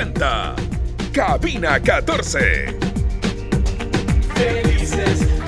presenta Cabina 14. Felices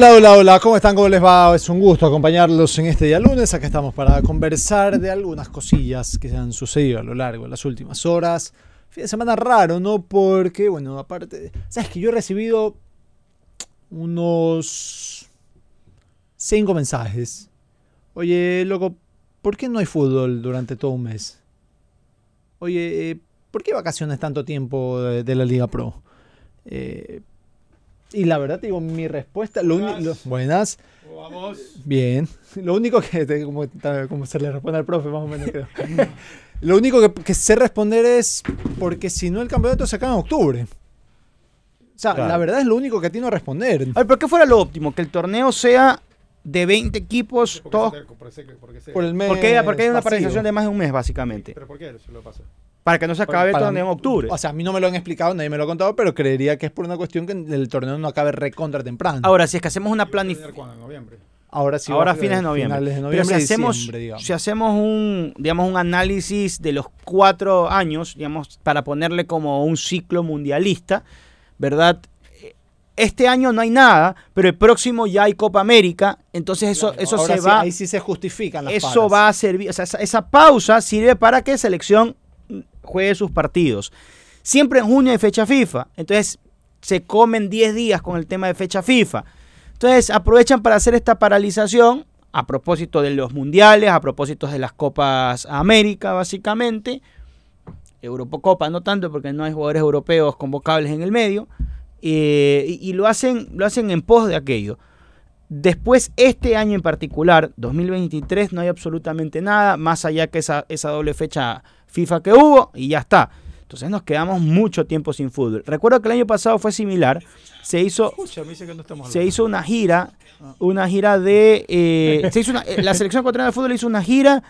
Hola, hola, hola, ¿cómo están? ¿Cómo les va? Es un gusto acompañarlos en este día lunes. Acá estamos para conversar de algunas cosillas que se han sucedido a lo largo de las últimas horas. Fin de semana raro, ¿no? Porque, bueno, aparte, ¿sabes que yo he recibido unos cinco mensajes? Oye, loco, ¿por qué no hay fútbol durante todo un mes? Oye, eh, ¿por qué vacaciones tanto tiempo de, la Liga Pro? Eh, y la verdad, te digo, mi respuesta. Lo lo- buenas. Bien. Lo único que. Como, como se le responde al profe, más o menos creo. Lo único que, que sé responder es. Porque si no, el campeonato se acaba en octubre. O sea, Claro. la verdad es lo único que atino a responder. A ver, ¿por qué fuera lo óptimo? Que el torneo sea de 20 equipos, todos. Por el mes. Porque, porque hay una paralización de más de un mes, básicamente. ¿Pero por qué se lo pasa? Para que no se acabe el Para- torneo en octubre. O sea, a mí no me lo han explicado, nadie me lo ha contado, pero creería que es por una cuestión que el torneo no acabe recontra temprano. Ahora, si es que hacemos una planificación. Ahora sí. Ahora a fines de noviembre. Finales de Pero si hacemos, si hacemos un, digamos, un análisis de los cuatro años, digamos, para ponerle como un ciclo mundialista, ¿verdad? Este año no hay nada, pero el próximo ya hay Copa América, entonces eso, eso Ahora se sí, va, Ahí sí se justifican las eso paras. va a servir, o sea, esa, esa pausa sirve para que selección juegue sus partidos. Siempre en junio hay fecha FIFA, entonces se comen 10 días con el tema de fecha FIFA. Entonces aprovechan para hacer esta paralización a propósito de los mundiales, a propósito de las Copas América, básicamente. Eurocopa no tanto porque no hay jugadores europeos convocables en el medio. eh, y, y lo, hacen, lo hacen en pos de aquello. Después, este año en particular, 2023, no hay absolutamente nada, más allá que esa, esa doble fecha FIFA que hubo, y ya está. Entonces nos quedamos mucho tiempo sin fútbol. Recuerdo que el año pasado fue similar. Se hizo, Escucha, me dice que no estamos se hizo una gira, una gira de... eh, se hizo una- eh, la selección ecuatoriana de fútbol hizo una gira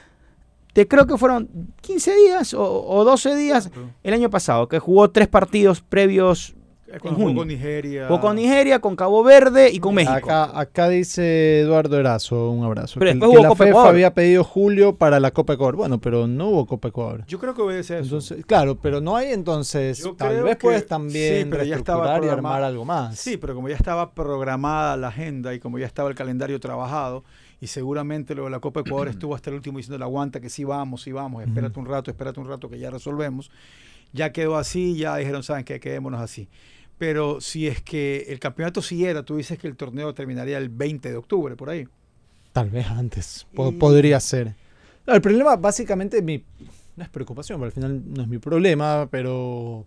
de creo que fueron 15 días o, o 12 días el año pasado, que jugó tres partidos previos Cuando jugó junio. con Nigeria. Con Nigeria, con Cabo Verde y con México. Acá, acá dice Eduardo Erazo, un abrazo. Pero que, que hubo la Copa Ecuador. había pedido julio para la Copa Ecuador. Bueno, pero no hubo Copa Ecuador. Yo creo que obedece a eso. Entonces, claro, pero no hay entonces. Yo tal vez que- puedes también sí, pero ya estaba reestructurar y armar algo más. Sí, pero como ya estaba programada la agenda y como ya estaba el calendario trabajado, y seguramente lo de la Copa Ecuador estuvo hasta el último diciendo la aguanta que sí vamos, sí vamos, espérate un rato, espérate un rato que ya resolvemos. Ya quedó así, ya dijeron, saben que quedémonos así. Pero si es que el campeonato siguiera, tú dices que el torneo terminaría el 20 de octubre, por ahí. Tal vez antes. po- Y- Podría ser. No, el problema, básicamente, mi, no es preocupación, pero al final no es mi problema, pero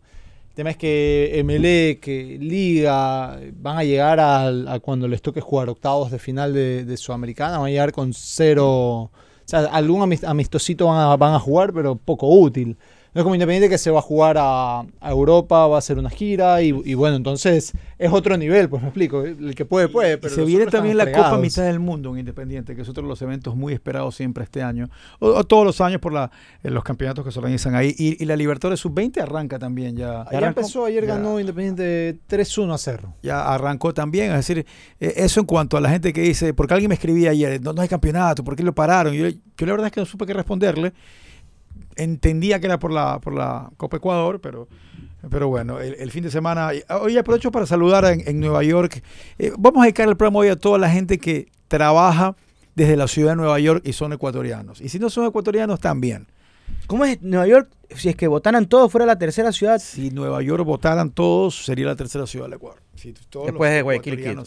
el tema es que MLE, que Liga, van a llegar al- a, cuando les toque jugar octavos de final de, de Sudamericana, van a llegar con cero. O sea, algún amis- amistosito van a, van a jugar, pero poco útil. No es como Independiente que se va a jugar a, a Europa, va a hacer una gira y, y bueno, entonces es otro nivel, pues me explico. El que puede, puede. Pero se viene también la Copa. Mitad del Mundo en Independiente, que es otro de los eventos muy esperados siempre este año, o, o todos los años por la, en los campeonatos que se organizan ahí. Y, y la Libertadores Sub-20 arranca también ya. Ya empezó, ayer Ya. ganó Independiente 3-1 a Cerro. ya arrancó también. Es decir, eh, eso en cuanto a la gente que dice, porque alguien me escribía ayer, no, no hay campeonato, ¿por qué lo pararon? Yo, yo la verdad es que no supe qué responderle. Entendía que era por la, por la Copa Ecuador, pero, pero bueno, el, el fin de semana. Hoy aprovecho para saludar en, en Nueva York. Eh, vamos a dedicar el programa hoy a toda la gente que trabaja desde la ciudad de Nueva York y son ecuatorianos. Y si no son ecuatorianos, también. ¿Cómo es Nueva York? Si es que votaran todos fuera la tercera ciudad. Si Nueva York votaran todos, sería la tercera ciudad del Ecuador. Si todos Después los de Guayaquil,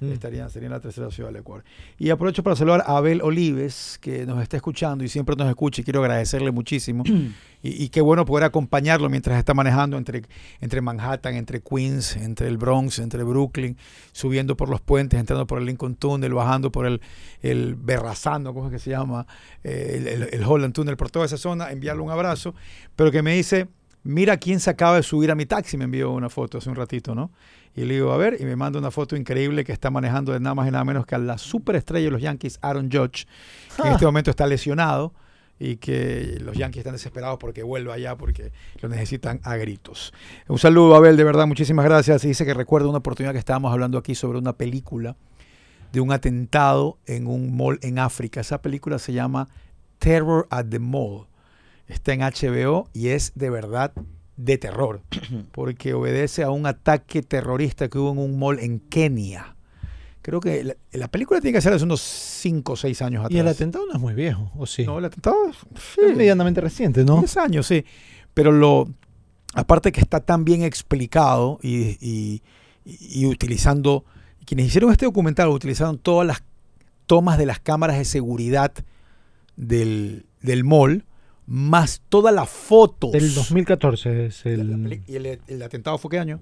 Mm. estarían, serían la tercera ciudad del Ecuador. Y aprovecho para saludar a Abel Olives, que nos está escuchando y siempre nos escucha y quiero agradecerle muchísimo. y, y qué bueno poder acompañarlo mientras está manejando entre, entre Manhattan, entre Queens, entre el Bronx, entre Brooklyn, subiendo por los puentes, entrando por el Lincoln Tunnel, bajando por el, el Berrazano, ¿cómo es que se llama? Eh, el, el- el Holland Tunnel, por toda esa zona, enviarle un abrazo, pero que me dice, mira quién se acaba de subir a mi taxi, me envió una foto hace un ratito, ¿no? Y le digo, a ver, y me manda una foto increíble que está manejando de nada más y nada menos que a la superestrella de los Yankees, Aaron Judge, que en este momento está lesionado y que los Yankees están desesperados porque vuelva allá porque lo necesitan a gritos. Un saludo, Abel, de verdad, muchísimas gracias. Y dice que recuerda una oportunidad que estábamos hablando aquí sobre una película de un atentado en un mall en África. Esa película se llama Terror at the Mall. Está en HBO y es de verdad de terror, porque obedece a un ataque terrorista que hubo en un mall en Kenia. Creo que la, la película tiene que ser hace unos 5 o 6 años atrás. Y el atentado no es muy viejo, ¿o sí? No, el atentado sí, es medianamente reciente, ¿no? 10 años, sí. Pero lo, aparte que está tan bien explicado y, y- y utilizando, quienes hicieron este documental utilizaron todas las tomas de las cámaras de seguridad del, del mall, más todas las fotos. Del 2014 es el... ¿Y el, el atentado fue qué año?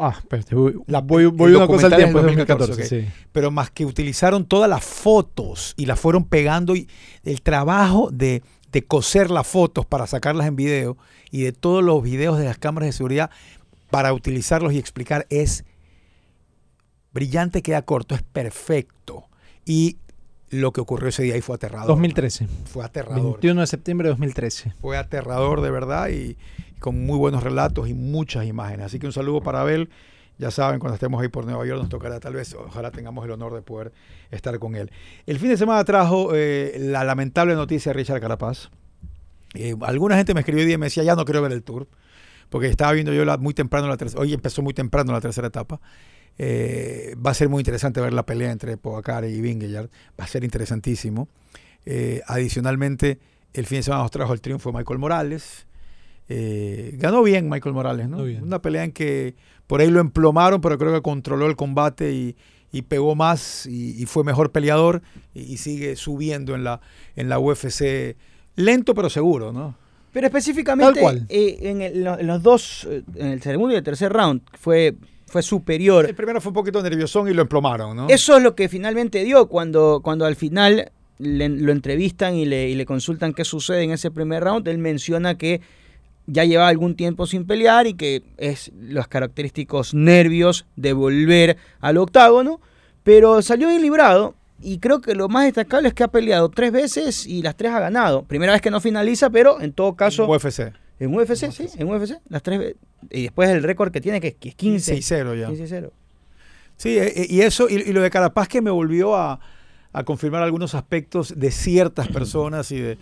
Ah, espérate, voy, La- voy, voy una cosa al tiempo, es 2014, 2014, sí. pero más que utilizaron todas las fotos y las fueron pegando y el trabajo de, de coser las fotos para sacarlas en video y de todos los videos de las cámaras de seguridad para utilizarlos y explicar es brillante, queda corto, es perfecto. Y lo que ocurrió ese día ahí fue aterrador. 2013. Fue aterrador. 21 de septiembre de 2013. Fue aterrador de verdad y, y con muy buenos relatos y muchas imágenes. Así que un saludo para Abel. Ya saben, cuando estemos ahí por Nueva York nos tocará tal vez, ojalá tengamos el honor de poder estar con él. El fin de semana trajo eh, la lamentable noticia de Richard Carapaz. Eh, alguna gente me escribió y me decía, ya no quiero ver el tour, porque estaba viendo yo la, muy temprano la tercera, hoy empezó muy temprano la tercera etapa. Eh, va a ser muy interesante ver la pelea entre Pogacar y Vingegaard, va a ser interesantísimo. Eh, adicionalmente, el fin de semana nos trajo el triunfo de Michael Morales. Eh, ganó bien Michael Morales, ¿no? Una pelea en que por ahí lo emplomaron, pero creo que controló el combate y, y pegó más y, y fue mejor peleador y, y sigue subiendo en la, en la UFC. Lento pero seguro, ¿no? Pero específicamente Tal cual. eh, en, el- en los dos, en el segundo y el tercer round, fue, fue superior. El primero fue un poquito nerviosón y lo emplomaron, ¿no? Eso es lo que finalmente dio cuando, cuando al final le- lo entrevistan y le, y le consultan qué sucede en ese primer round. Él menciona que ya lleva algún tiempo sin pelear y que es los característicos nervios de volver al octágono, pero salió bien librado. Y creo que lo más destacable es que ha peleado tres veces y las tres ha ganado. Primera vez que no finaliza, pero en todo caso. UFC. En UFC, sí, en UFC. Las tres Y después el récord que tiene, que, es 15. 6-0 ya. 15-0. Sí, eh, eh, y eso, y, lo de Carapaz que me volvió a, a confirmar algunos aspectos de ciertas personas y de,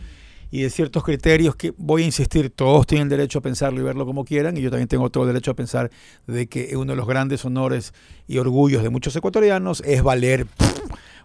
y de ciertos criterios que, voy a insistir, todos tienen derecho a pensarlo y verlo como quieran, y yo también tengo todo el derecho a pensar de que uno de los grandes honores y orgullos de muchos ecuatorianos es valer,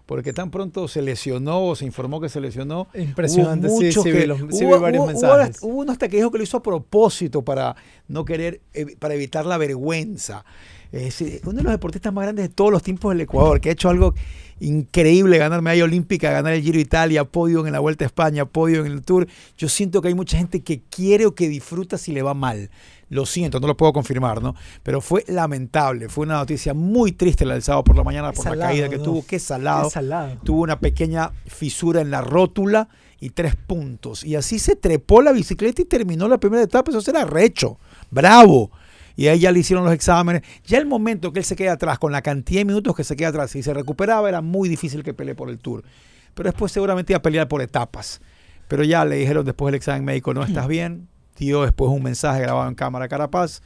porque tan pronto se lesionó o se informó que se lesionó, Impresionante, Hubo sí, muchos sí, que- vi, los- sí hubo- vi varios hubo- hubo mensajes. Hubo, uno hasta que dijo que lo hizo a propósito para no querer, evi- para evitar la vergüenza. Es decir, uno de los deportistas más grandes de todos los tiempos del Ecuador, que ha hecho algo increíble, ganar medalla olímpica, ganar el Giro de Italia, podio en la Vuelta a España, podio en el Tour. Yo siento que hay mucha gente que quiere o que disfruta si le va mal. Lo siento, no lo puedo confirmar, ¿no? Pero fue lamentable, fue una noticia muy triste la del sábado por la mañana Qué por salado, la caída que ¿no? tuvo, qué salado Qué salado. tuvo una pequeña fisura en la rótula y tres puntos. Y así se trepó la bicicleta y terminó la primera etapa. Eso era recho, bravo. Y ahí ya le hicieron los exámenes. Ya el momento que él se queda atrás, con la cantidad de minutos que se queda atrás, y se recuperaba, era muy difícil que pelee por el Tour. Pero después seguramente iba a pelear por etapas. Pero ya le dijeron después del examen médico, no estás bien. Después un mensaje grabado en cámara Carapaz,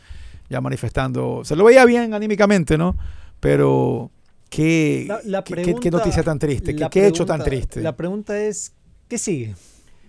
ya manifestando. Se lo veía bien anímicamente, ¿no? Pero qué, La- la qué- qué- qué pregunta- noticia tan triste, qué, qué hecho tan triste. La pregunta es, ¿qué sigue?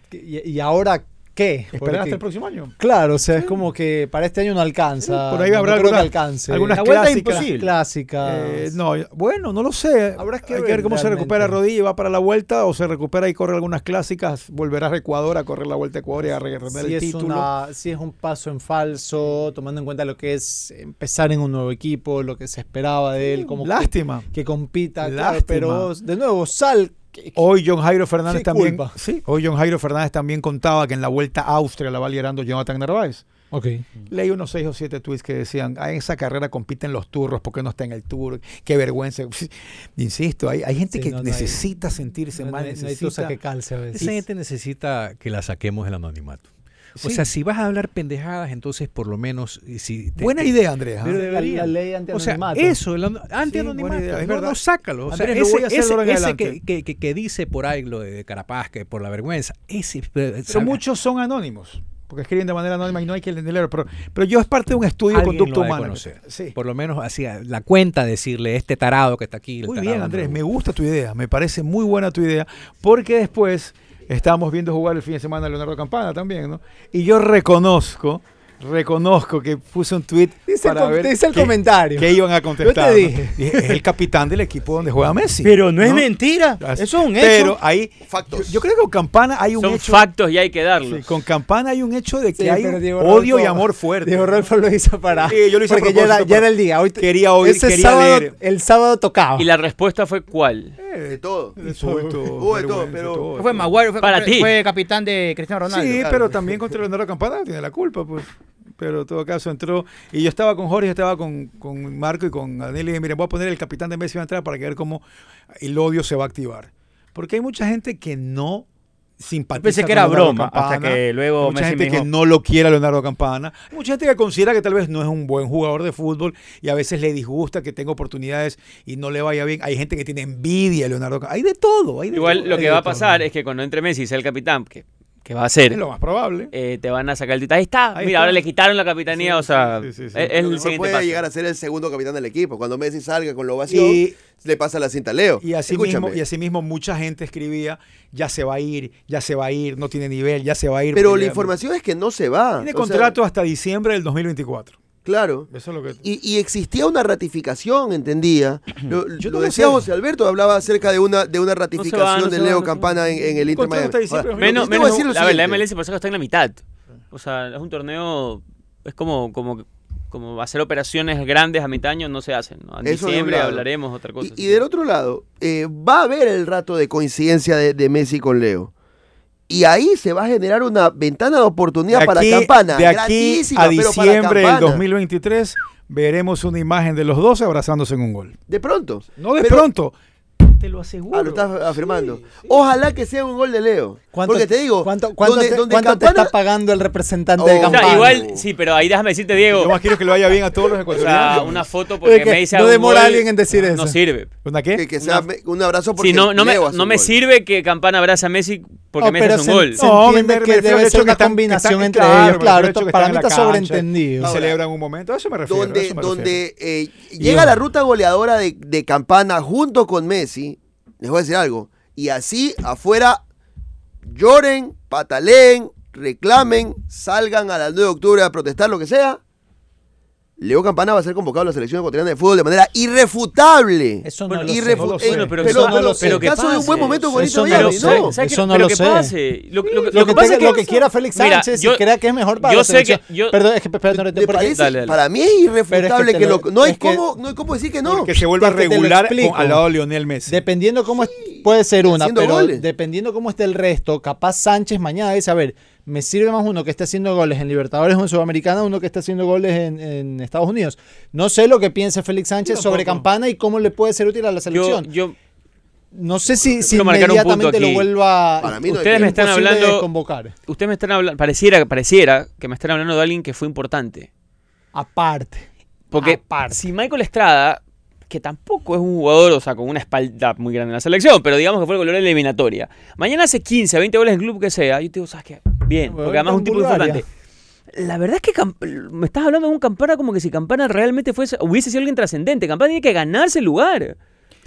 ¿Qué- ¿Y, y ahora qué? Esperar hasta el próximo año. Claro, o sea, es como que para este año no alcanza. Por ahí no habrá que alguna- alcance. algunas La clásicas. imposible. clásicas. Eh, no, bueno, no lo sé. Habrá que Hay que ver ver cómo se recupera rodilla y va para la vuelta o se recupera y corre algunas clásicas, volverá a Ecuador a correr la vuelta a Ecuador y a retener si el es, título. una, si es un paso en falso, tomando en cuenta lo que es empezar en un nuevo equipo, lo que se esperaba de él, como Lástima. que compita, claro, Lástima. pero de nuevo, Sal, Hoy John Jairo Fernández también. culpa. Sí, hoy John Jairo Fernández también contaba que en la vuelta a Austria la va liderando Jonathan Narváez. Ok. Leí unos seis o siete tweets que decían, ah, en esa carrera compiten los turros, ¿por qué no está en el tour? Qué vergüenza. Insisto, hay, hay gente Sí, que no, no hay- necesita sentirse No, mal, no hay- no hay necesita... que calce a veces. Esa gente necesita que la saquemos del anonimato. O Sí. sea, si vas a hablar pendejadas, entonces por lo menos... y Si te- Buena te- idea, Andrés. ¿ah? Pero La- debería. la ley O sea, eso, el anti-anonimato. es no, verdad. no, sácalo. O sea, Andrés, lo ese, voy a hacer ese- ahora en ese que, que- que- que dice por ahí lo de Carapaz, que por la vergüenza, ese... Pero muchos son anónimos, porque escriben de manera anónima y no hay que leerlo. Pero, pero yo es parte de un estudio de Alguien conducta humana. conocer. Sí. Por lo menos hacía la cuenta decirle, este tarado que está aquí. el Muy bien, Andrés, me gusta tu idea, me parece muy buena tu idea, porque después estábamos viendo jugar el fin de semana a Leonardo Campana también, ¿no? Y yo reconozco, reconozco que puse un tweet Dice el para com- ver dice el qué- comentario. qué iban a contestar. Yo te ¿no? dije. es el capitán del equipo donde juega Messi. Pero no, es mentira. Eso es un Pero hecho. ahí, yo, Factos. yo creo que con Campana hay un Son hecho... factos y hay que darlos. sí, con Campana hay un hecho de que Sí, hay pero Diego odio y amor fuerte. Diego Rolfo lo hizo para. Sí, yo lo hice a porque ya era, ya el día. Hoy Quería oír, ese quería sábado, leer. El sábado tocaba. ¿Y la respuesta fue cuál? Eh, De todo. Hubo de todo, pero- todo. Fue Maguire, fue, Para ti. fue capitán de Cristiano Ronaldo. Sí, pero también contra Leonardo Campana tiene la culpa, pues. Pero en todo caso entró. Y yo estaba con Jorge, estaba con, con Marco y con Daniel. Y dije, miren, voy a poner el capitán de Messi va a entrar para que ver cómo el odio se va a activar. Porque hay mucha gente que no simpatiza Pensé que era Leonardo broma, hasta que luego Hay mucha Messi gente me que no lo quiere a Leonardo Campana. Hay mucha gente que considera que tal vez no es un buen jugador de fútbol y a veces le disgusta que tenga oportunidades y no le vaya bien. Hay gente que tiene envidia a Leonardo Campana. Hay de todo. Hay de Igual todo, lo que va a todo. pasar es que cuando entre Messi y sea el capitán, que, que va a ser, Es lo más probable. eh, te van a sacar el título. Ahí está. Ahí Mira, está. ahora le quitaron la capitanía, Sí, o sea, sí, sí, sí, sí. es, es lo el siguiente puede paso. llegar a ser el segundo capitán del equipo. Cuando Messi salga con la ovación, Y le pasa la cinta a Leo. Y así, Escúchame. mismo, y así mismo mucha gente escribía, ya se va a ir, ya se va a ir, no tiene nivel, ya se va a ir. Pero la información es que no se va. Tiene O sea, contrato hasta diciembre del 2024. Claro. Eso es lo que... Y, y existía una ratificación, entendía. Lo, Yo lo decía sé. José Alberto, hablaba acerca de una, de una ratificación no de va, Leo no Campana en, en el Inter Miami. Ahora, Menos, menos, decir lo a ver, la. MLS por eso está en la mitad. O sea, es un torneo, es como, como, como hacer operaciones grandes a mitad año no se hacen. ¿no? En Eso un diciembre hablaremos otra cosa. Y, y del otro lado, eh, va a haber el rato de coincidencia de, de Messi con Leo. Y ahí se va a generar una ventana de oportunidad para Campana. de aquí a diciembre del Campana. 2023 veremos una imagen de los dos abrazándose en un gol. De pronto. No de Pero- pronto, te lo aseguro. Ah, lo estás afirmando. Ojalá que sea un gol de Leo. ¿Cuánto, Porque te digo, ¿cuánto, cuánto donde, te, donde cuánto te Campana- está pagando el representante Oh. de O sea, O sea, campana? igual, sí, pero ahí déjame decirte, Diego. Yo más quiero que le vaya bien a todos los O ecuatorianos. sea, una foto porque Es que me dice no demora gol, alguien en decir eso. No sirve. ¿Una qué? que, que sea me- un abrazo porque Sí, no, no, me, Leo hace no un me gol. sirve que Campana abrace a Messi porque No, Messi hace un se, gol. se No, me- entiende me que debe ser una combinación entre ellos. me Claro, para mí está sobreentendido. Celebran un momento. A eso me refiero. donde me eh, llega la ruta goleadora de Campana junto con Messi, les voy a decir algo, y así afuera lloren, pataleen, reclamen, salgan a las 9 de octubre a protestar, lo que sea, Leo Campana va a ser convocado a la selección ecuatoriana de fútbol de manera irrefutable. Eso no Bueno, lo sé. Irrefu- no lo sé. eh, Bueno, pero pero, eso no pero lo sé. que caso de un buen momento Eso bonito no lo sé. no. Eso no Pero lo que sé. pase. Lo, lo- lo Lo, que que, pasa es que lo que quiera Félix Mira, Sánchez yo- y crea que es mejor para yo la sé selección. que- yo- Perdón, es que, no te- ¿Te porque- parece? Dale, dale. Para mí es irrefutable es que lo- no, hay es que- cómo, no hay cómo decir que no. Que se vuelva regular con- al lado de Lionel Messi. Dependiendo cómo es- puede ser una, pero dependiendo cómo esté el resto, capaz Sánchez mañana dice, a ver, me sirve más uno que esté haciendo goles en Libertadores o en Sudamericana, uno que esté haciendo goles en, en Estados Unidos. No sé lo que piense Félix Sánchez sobre. Campana y cómo le puede ser útil a la selección. yo, No sé si, si inmediatamente lo vuelva Para mí no Ustedes me están hablando. convocar. Ustedes me están hablando. Pareciera, pareciera que me están hablando de alguien que fue importante. Aparte. Porque Aparte. si Michael Estrada, que tampoco es un jugador, o sea, con una espalda muy grande en la selección, pero digamos que fue el goleador de la eliminatoria. Mañana hace 15, 20 goles en el club que sea. Yo te digo, ¿sabes qué? Bien, porque además es un tipo importante. La verdad es que Camp- me estás hablando de un Campana como que si Campana realmente fuese, hubiese sido alguien trascendente. Campana tiene que ganarse el lugar.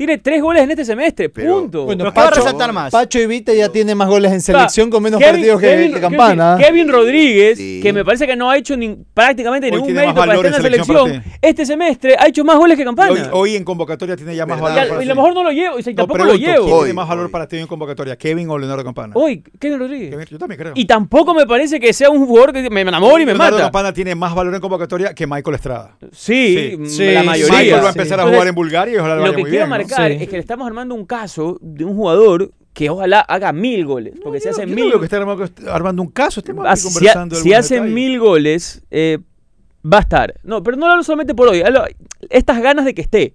Tiene tres goles en este semestre, Pero- punto. Bueno, Pero ¿qué va a resaltar más? Pacho y Vita ya tiene más goles en selección con menos Kevin- partidos que, Kevin- que Campana. Kevin, Kevin Rodríguez, Sí. que me parece que no ha hecho ni- prácticamente Hoy ningún mérito para estar en la selección. Este semestre ha hecho más goles que Campana. Hoy, hoy en convocatoria tiene ya más Verdad. valor. para y a lo mejor no lo llevo, y No, tampoco lo llevo. ¿Quién tiene más valor para ti en convocatoria? ¿Kevin o Leonardo Campana? Hoy, Kevin Rodríguez. Kevin, yo también creo. Y tampoco me parece que sea un jugador que me enamore y me Leonardo mata. Campana tiene más valor en convocatoria que Michael Estrada. Sí, la mayoría. Michael va a empezar a jugar en Bulgaria y ojalá Lo vaya que muy bien. ¿No? Sí. es que le estamos armando un caso de un jugador que ojalá haga mil goles. Porque si Yo hace no- yo no mil, veo que esté armando, armando un caso, estemos Ah, aquí si, ha- conversando de si algunos hace detalles. mil goles, eh, va a estar. No, pero no lo solamente por hoy. estas ganas de que esté.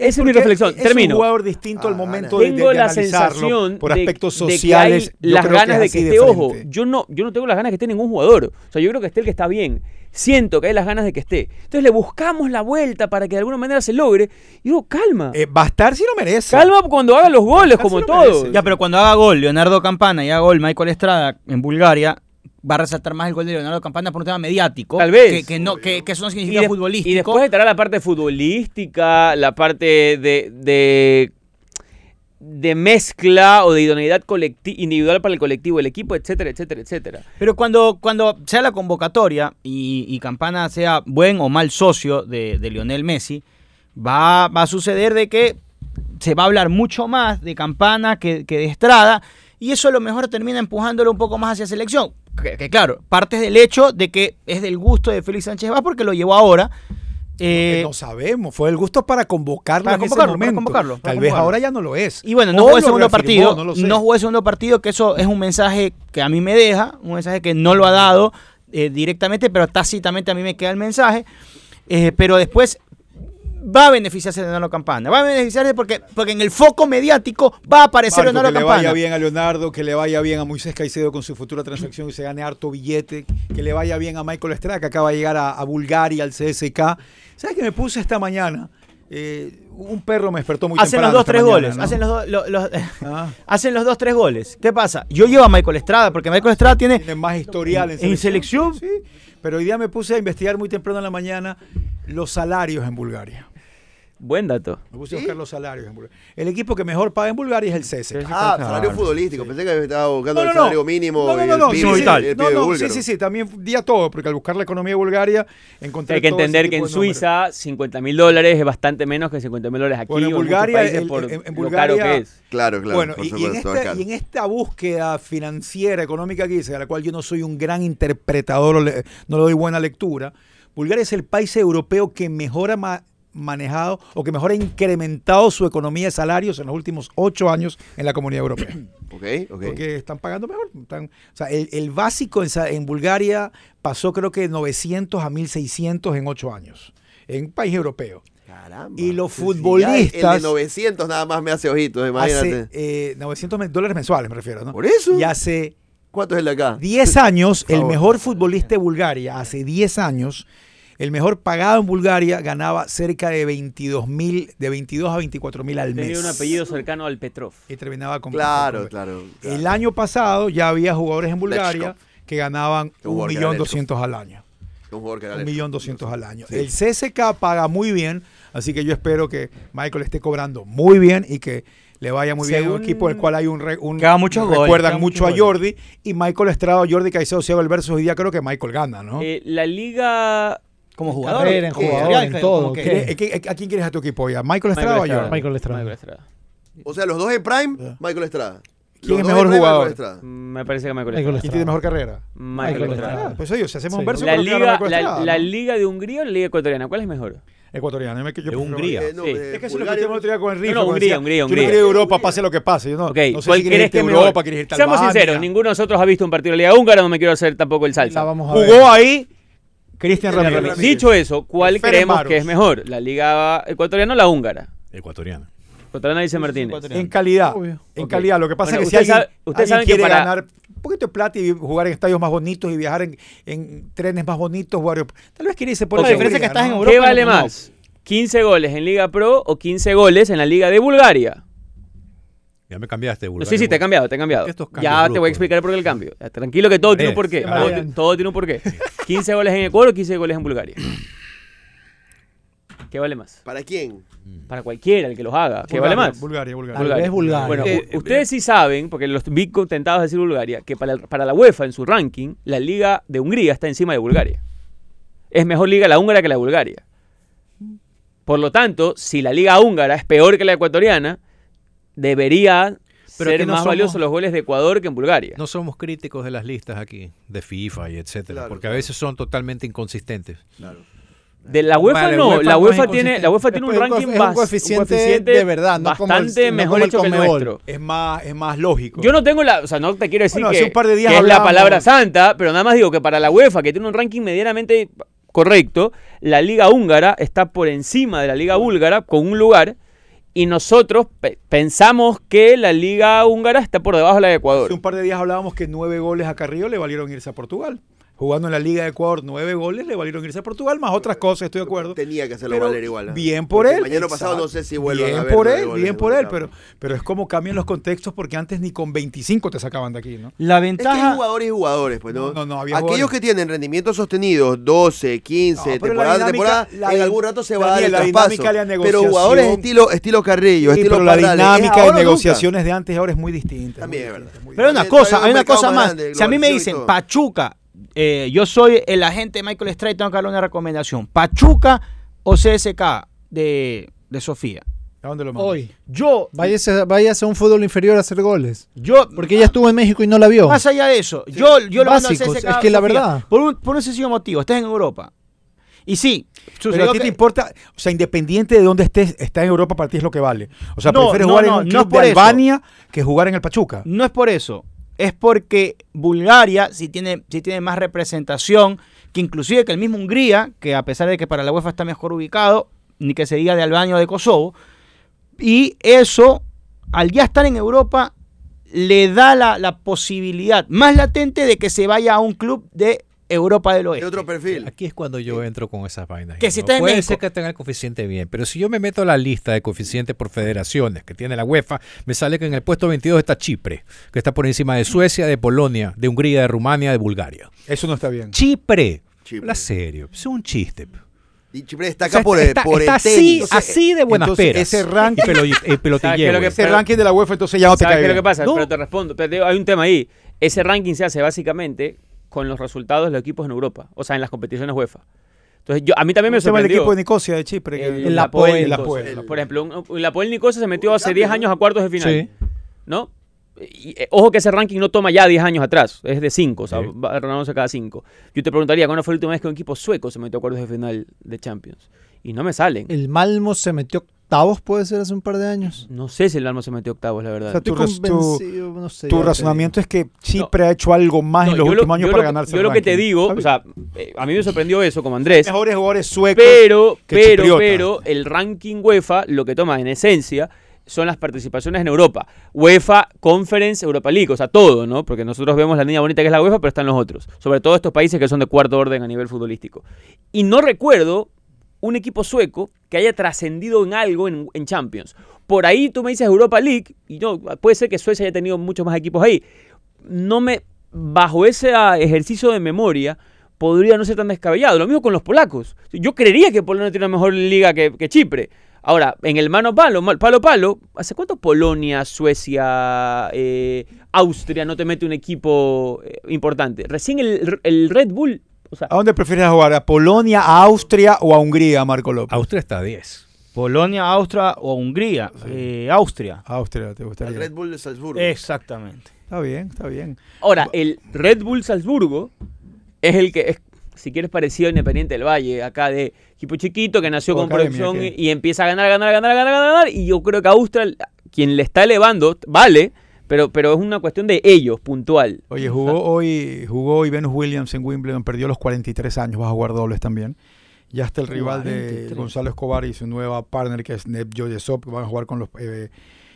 Esa es mi reflexión. Es Termino. un jugador distinto al Ah, momento de, de- Tengo de la analizarlo sensación por de- aspectos de que sociales. hay las ganas es de que de esté, ojo, yo no, yo no tengo las ganas de que esté ningún jugador. O sea, yo creo que esté el que está bien. Siento que hay las ganas de que esté. Entonces le buscamos la vuelta para que de alguna manera se logre. Y digo, calma. Eh, va a estar si lo merece. calma cuando haga los goles, como lo todo. merece. Ya, pero cuando haga gol Leonardo Campana y haga gol Michael Estrada en Bulgaria, va a resaltar más el gol de Leonardo Campana por un tema mediático. Tal vez. Que, que no, que, que eso no y, significa de- futbolístico. y después estará la parte futbolística, la parte de, de, de mezcla o de idoneidad individual para el colectivo, el equipo, etcétera, etcétera, etcétera. Pero cuando, cuando sea la convocatoria y, y Campana sea buen o mal socio de, de Lionel Messi, va, va a suceder de que se va a hablar mucho más de Campana que, que de Estrada y eso a lo mejor termina empujándolo un poco más hacia selección. Que, que claro, parte del hecho de que es del gusto de Félix Sánchez Vaz porque lo llevó ahora. Eh, no sabemos, fue el gusto para convocarlo Para en ese convocarlo, para momento. convocarlo, para Tal vez convocarlo. ahora ya no lo es. Y bueno, no jugó el segundo reafirmó, partido. no No, jugó el segundo partido, que eso es un mensaje que a mí me deja, un mensaje que no lo ha dado eh, directamente, pero tácitamente a mí me queda el mensaje. Eh, pero después va a beneficiarse de Leonardo Campana. Va a beneficiarse porque, porque en el foco mediático va a aparecer Marco, Leonardo que le Campana. vaya bien a Leonardo, que le vaya bien a Moisés Caicedo con su futura transacción y se gane harto billete, que le vaya bien a Michael Estrada, que acaba de llegar a, a Bulgaria, al CSK. ¿Sabes qué me puse esta mañana? Eh, un perro me despertó muy Hacen los dos, tres mañana, goles. ¿no? Hacen los, dos- lo- los- Ah, hacen los dos, tres goles. ¿Qué pasa? Yo llevo a Michael Estrada, porque Michael Estrada tiene tiene más historial en ¿En selección. selección? Sí, pero hoy día me puse a investigar muy temprano en la mañana los salarios en Bulgaria. Buen dato. Me puse a buscar los salarios en Bulgaria. El equipo que mejor paga en Bulgaria es el CSK. Ah, salario futbolístico. Pensé que estaba buscando No, no, el no. salario mínimo. No, no, y no, sí, sí, sí, sí, sí, también día todo, porque al buscar la economía de Bulgaria encontré Hay que todo ese entender que en de números. Suiza 50 mil dólares es bastante menos que 50 mil dólares aquí Bueno, en Bulgaria, el- por en- en lo Bulgaria- caro que es. Claro, claro. bueno, y, y en esta, acá. y en esta búsqueda financiera, económica que hice, de la cual yo no soy un gran interpretador, o le- no le doy buena lectura, Bulgaria es el país europeo que mejor ha ma- manejado o que mejor ha incrementado su economía de salarios en los últimos ocho años en la comunidad europea. Ok, ok. Porque están pagando mejor. están- o sea, el, el básico en, Bulgaria pasó creo que 900 a 1600 en ocho años, en un país europeo. Caramba. Y los futbolistas- El de 900 nada más me hace ojitos, Hace imagínate. eh, 900 men- dólares mensuales, me refiero. ¿no? Por eso. Y hace ¿Cuánto es el de acá? 10 años, el mejor futbolista de Bulgaria, hace 10 años, el mejor pagado en Bulgaria ganaba cerca de 22 mil, de 22 a 24 mil al mes. Tenía un apellido cercano al Petrov. Y terminaba con Claro, con- claro. El año pasado ya había jugadores en Bulgaria Lechkov. que ganaban Un jugador que era 1.200.000 al año. Un jugador que era Un lejos. millón doscientos al año. Sí. El CSK paga muy bien, así que yo espero que Michael esté cobrando muy bien y que le vaya muy bien a un equipo en el cual hay un... re- un muchos goles, que Recuerdan mucho muchos a Jordi y Michael Estrada, Jordi Caicedo, si hago el verso hoy día, creo que Michael gana, ¿no? Eh, la liga... como jugador. Carrera, en jugador, todo, ¿Cómo que? ¿qué? Eh, ¿qué- ¿A quién quieres a tu equipo ya? ¿Michael Estrada Michael o Estrada. Jordi? Michael Estrada. Michael Estrada. O sea, los dos en prime. Michael Estrada. ¿Quién Los es mejor jugador? Michael Estrada. Me parece que Michael Estrada. ¿Quién tiene mejor carrera? Michael Michael Estrada. Estrada. Pues ellos, si hacemos Sí. un verso, La liga, Michael la, Estrada, la ¿no? liga de Hungría o la liga ecuatoriana, ¿cuál es mejor? Ecuatoriano. yo me- yo- De Hungría. Eh, no, Sí. Es que eso es lo que tenemos otro día con Enrique. No, no, Hungría, decía, Hungría, Yo no Hungría. quiero Europa, pase lo que pase. Yo no, Ok, no sé ¿cuál si quieres irte que Europa, quieres irte a Seamos sinceros, ninguno de nosotros ha visto un partido de la Liga Húngara, no me quiero hacer tampoco el salsa. Jugó ahí Cristian Ramírez. Ramírez. Dicho eso, ¿cuál creemos que es mejor? ¿La Liga ecuatoriana o la húngara? Ecuatoriana. Ecuatoriana dice Martínez. En calidad. Obvio. En calidad. Lo que pasa Bueno, es que si ustedes alguien, sabe- ustedes alguien que quiere para- ganar un poquito de plata y jugar en estadios más bonitos y viajar en, en trenes más bonitos, aero- tal vez quiere irse por Ok. la La diferencia es que estás en. Europa ¿Qué vale no. más? ¿15 goles en Liga Pro o 15 goles en la Liga de Bulgaria? Ya me cambiaste, No, Bulgaria. sí, sí, te he cambiado, te he cambiado. Estos Ya te voy a explicar por qué el cambio. Ya, Tranquilo que todo tiene un porqué. Todo, tiene un porqué. 15 goles en Ecuador o 15 goles en Bulgaria. ¿Qué vale más? ¿Para quién? Para cualquiera, el que los haga. ¿Qué vale Bulgaria, más? Bulgaria, Bulgaria. Tal vez Bulgaria. Bueno, Eh, u- ustedes sí saben, porque los vi contentados de decir Bulgaria, que para, el- para la UEFA en su ranking, la liga de Hungría está encima de Bulgaria. Es mejor liga la húngara que la de Bulgaria. Por lo tanto, si la liga húngara es peor que la ecuatoriana, debería Pero ser no más somos- valiosos los goles de Ecuador que en Bulgaria. No somos críticos de las listas aquí, de FIFA y etcétera, Claro, porque claro. a veces son totalmente inconsistentes. De la UEFA Vale, no, UEFA la no UEFA tiene, la UEFA tiene un un ranking es un bas- coeficiente de verdad, no como el- bastante no mejor hecho que el nuestro. Es más, es más lógico. Yo no tengo la, o sea, no te quiero decir Bueno, que, hace un par de días que es la palabra santa, pero nada más digo que para la UEFA, que tiene un ranking medianamente correcto, la liga húngara está por encima de la liga búlgara con un lugar y nosotros pe- pensamos que la liga húngara está por debajo de la de Hace Ecuador. un par de días hablábamos que nueve goles a Carrillo le valieron irse a Portugal. Jugando en la Liga de Ecuador, nueve goles le valieron irse a Portugal, más otras cosas, estoy de acuerdo. Tenía que hacerlo Pero valer igual. ¿eh? Bien por Porque él. Mañana pasado no sé si vuelvan Bien a ver por él, goles bien en por él, pero, pero es como cambian los contextos porque antes ni con 25 te sacaban de aquí, ¿no? La Es que hay ventaja. jugadores y jugadores, pues, ¿no? No, no, había Aquellos jugadores. que tienen rendimientos sostenidos, 12, 15, No, temporada, dinámica- temporada, la en algún rato se va a dar el la dinámica Pero jugadores estilo, estilo Carrillo, Sí, estilo pero la Parrales, ¿es dinámica de nunca? negociaciones de antes y ahora es muy distinta. También es verdad. Pero hay una cosa, hay un hay una cosa más Si a mí me dicen. Pachuca, eh, yo soy el agente de Michael Strait, tengo que darle una recomendación. Pachuca o CSK de, de Sofía. ¿A dónde lo mandas? Hoy. Yo, Váyase, váyase a un fútbol inferior a hacer goles. yo, Porque ella estuvo en México y no la vio. más allá de eso, yo, yo lo mando Básicos, CSKA es que la Sofía, verdad. Por un, por un sencillo motivo, estás en Europa. Y sí, Pero a ti que- te importa, o sea, independiente de dónde estés, está en Europa, para ti es lo que vale. O sea, No, prefieres no, jugar no, en un no club es por de eso. Albania que jugar en el Pachuca. No es por eso. Es porque Bulgaria sí tiene, tiene más representación que inclusive que el mismo Hungría, que a pesar de que para la UEFA está mejor ubicado, ni que se diga de Albania o de Kosovo. Y eso, al ya estar en Europa, le da la posibilidad más latente de que se vaya a un club de Europa del De Oeste. otro perfil. Aquí es cuando yo entro con esas vainas. Que si ¿no? Puede México. ser que tenga el coeficiente bien, pero si yo me meto a la lista de coeficientes por federaciones que tiene la UEFA, me sale que en el puesto 22 está Chipre, que está por encima de Suecia, de Polonia, de Hungría, de Rumania, de Bulgaria. Eso no está bien. Chipre. Chipre. Habla serio, es un chiste. Y Chipre está O sea, por el, está, por está el así, de buenas entonces, peras. ese ranking- Y pelo- y pelotilleo, ¿Sabes qué es lo que güey. Ese Pero- ranking de la UEFA entonces ya no te ¿Sabes cae qué es lo bien. que pasa? No. Pero te respondo. Pero te digo, hay un tema ahí. Ese ranking se hace básicamente con los resultados de los equipos en Europa, o sea, en las competiciones UEFA. Entonces, yo, a mí también me ¿Cómo se llama el sorprendió. equipo de Nicosia de Chipre? que- El, El. Por ejemplo, un- el Apoel Nicosia se metió hace 10 años a cuartos de final. Sí. ¿No? Y, eh, ojo que ese ranking no toma ya 10 años atrás, es de 5, o sea, Sí. va cada 5. Yo te preguntaría, ¿cuándo fue la última vez que un equipo sueco se metió a cuartos de final de Champions? Y no me salen. El Malmo se metió octavos, puede ser, hace un par de años. No sé si el Almo se metió octavos, la verdad. O sea, tu tu- no sé, Tu razonamiento es que Chipre ha hecho algo más No, en los lo- últimos años para lo- ganarse Yo el lo que te digo, o sea, eh, a mí me sorprendió eso como Andrés. mejores jugadores suecos. Pero, que pero, chipriota. pero, el ranking UEFA lo que toma en esencia son las participaciones en Europa. UEFA, Conference, Europa League, o sea, todo, ¿no? Porque nosotros vemos la línea bonita que es la UEFA, pero están los otros. Sobre todo estos países que son de cuarto orden a nivel futbolístico. Y no recuerdo un equipo sueco que haya trascendido en algo en, Champions. Por ahí tú me dices Europa League, y no, puede ser que Suecia haya tenido muchos más equipos ahí. No me, bajo ese ah, ejercicio de memoria, podría no ser tan descabellado. Lo mismo con los polacos. Yo creería que Polonia tiene una mejor liga que, Chipre. Ahora, en el mano palo, palo palo, ¿hace cuánto Polonia, Suecia, eh, Austria no te mete un equipo eh, importante? Recién el Red Bull, o sea, ¿A dónde prefieres jugar? ¿A Polonia, a Austria o a Hungría, Marco López? Austria está a 10. Polonia, Austria o Hungría. Eh, Austria. Austria, ¿te gustaría? Red Bull de Salzburgo. Exactamente. Está bien, está bien. Ahora, el Red Bull Salzburgo es el que es, si quieres, parecido a Independiente del Valle, acá de equipo chiquito que nació O con academia, producción y, y empieza a ganar, ganar, ganar, ganar, ganar, ganar. Y yo creo que Austria, quien le está elevando, vale, pero, pero es una cuestión de ellos, puntual. Oye, jugó hoy, jugó hoy Venus Williams en Wimbledon, perdió los 43 años, va a jugar dobles también. Ya está el rival de 43. Gonzalo Escobar y su nueva partner que es Neb Joyesop, que van a jugar con los eh,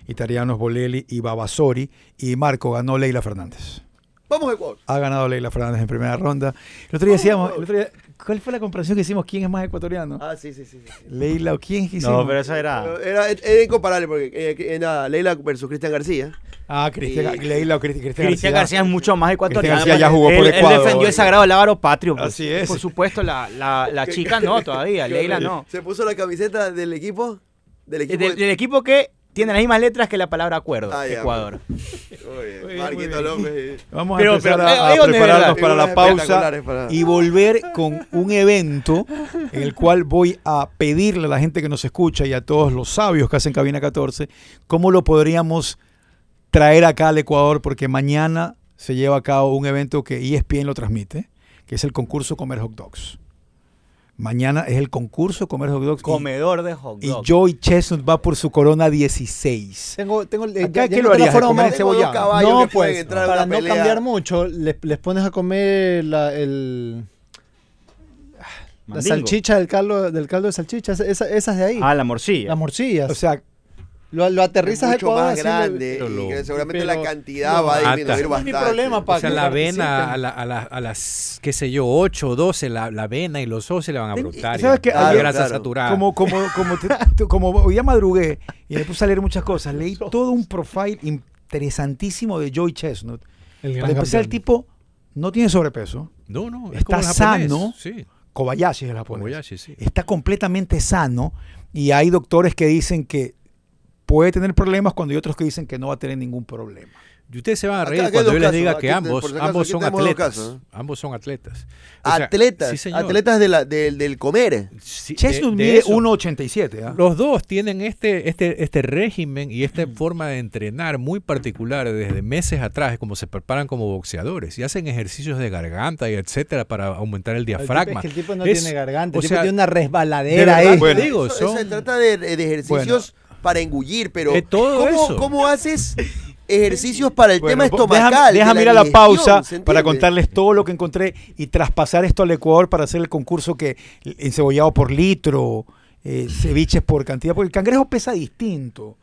italianos Bolelli y Babasori. Y Marco ganó Leila Fernández. Vamos, Ecuador. Ha ganado Leila Fernández en primera ronda. El otro día decíamos, el otro día- ¿cuál fue la comparación que hicimos? ¿Quién es más ecuatoriano? Ah, sí, sí, sí. sí. Leila o quién hicimos? No, pero eso era. Era, era incomparable porque eh, que era Leila versus Cristian García. Ah, Cristian, Y- Leila o Cristi- Cristian, Cristian García es mucho más ecuatoriano. Cristian García ya jugó por él, él Ecuador. defendió el sagrado lábaro patrio. pues. Así es. Por supuesto, la, la, la chica no todavía. Leila no. Se puso la camiseta del equipo. Del equipo. Del, del equipo que tiene las mismas letras que la palabra acuerdo. Ah, ya, Ecuador. Muy bien, Marquito López. Vamos Pero- a empezar pero, a- eh, a, prepararnos para la pausa para- y volver con un evento en el cual voy a pedirle a la gente que nos escucha y a todos los sabios que hacen Cabina 14 cómo lo podríamos traer acá al Ecuador porque mañana se lleva a cabo un evento que ESPN lo transmite, que es el concurso Comer Hot Dogs. Mañana es el concurso Comer Hot Dogs y- Comedor de hot y, dog. Joey Chestnut va por su corona 16. Tengo, tengo, eh, Acá, ya- ¿qué lo harías? No, pues, para no pelea. cambiar mucho, les, les pones a comer la, el, la Mandingo. salchicha del caldo, del caldo de salchicha, esa- esa- esas de ahí, Ah, la morcilla. las morcillas. O sea, lo, lo aterrizas es mucho Ecuador más grande y que seguramente pero la cantidad lo va a disminuir No es mi bastante. problema, pa- O sea, que la avena a, la- a la- a las, qué sé yo, 8 o 12, la, la avena y los ojos se le van a brotar. ¿sabes qué? la Claro, grasa claro. saturada. como, como, como, te- como hoy ya madrugué y me puse a leer muchas cosas, leí todo un profile interesantísimo de Joey Chestnut. El Para empezar, el tipo no tiene sobrepeso. no, no, es está como el japonés. sano. Sí, Kobayashi es el japonés. Kobayashi, sí. Está completamente sano y hay doctores que dicen que puede tener problemas cuando hay otros que dicen que no va a tener ningún problema. Y ustedes se van a reír acá cuando yo les casos, diga que ambos, acaso, ambos son atletas. casos, ¿eh? Ambos son atletas. O sea, Atletas, sí, atletas de la, del- del comer. Sí, mide eso. 1,87. ¿ah? Los dos tienen este, este, este régimen y esta forma de entrenar muy particular desde meses atrás, como se preparan como boxeadores y hacen ejercicios de garganta y etcétera para aumentar el El tipo- diafragma. Es que el tipo no Es- tiene garganta, el tipo sea, tiene una de resbaladera verdad ahí. te Bueno. digo, Eso- eso son- se trata de, de ejercicios para engullir, pero De todo ¿cómo, eso. ¿cómo haces ejercicios para el Bueno, tema estomacal? Déjame, ir a la pausa digestión, ¿se para contarles todo lo que encontré y traspasar esto al Ecuador para hacer el concurso que encebollado por litro, eh, ceviches por cantidad, porque el cangrejo pesa distinto.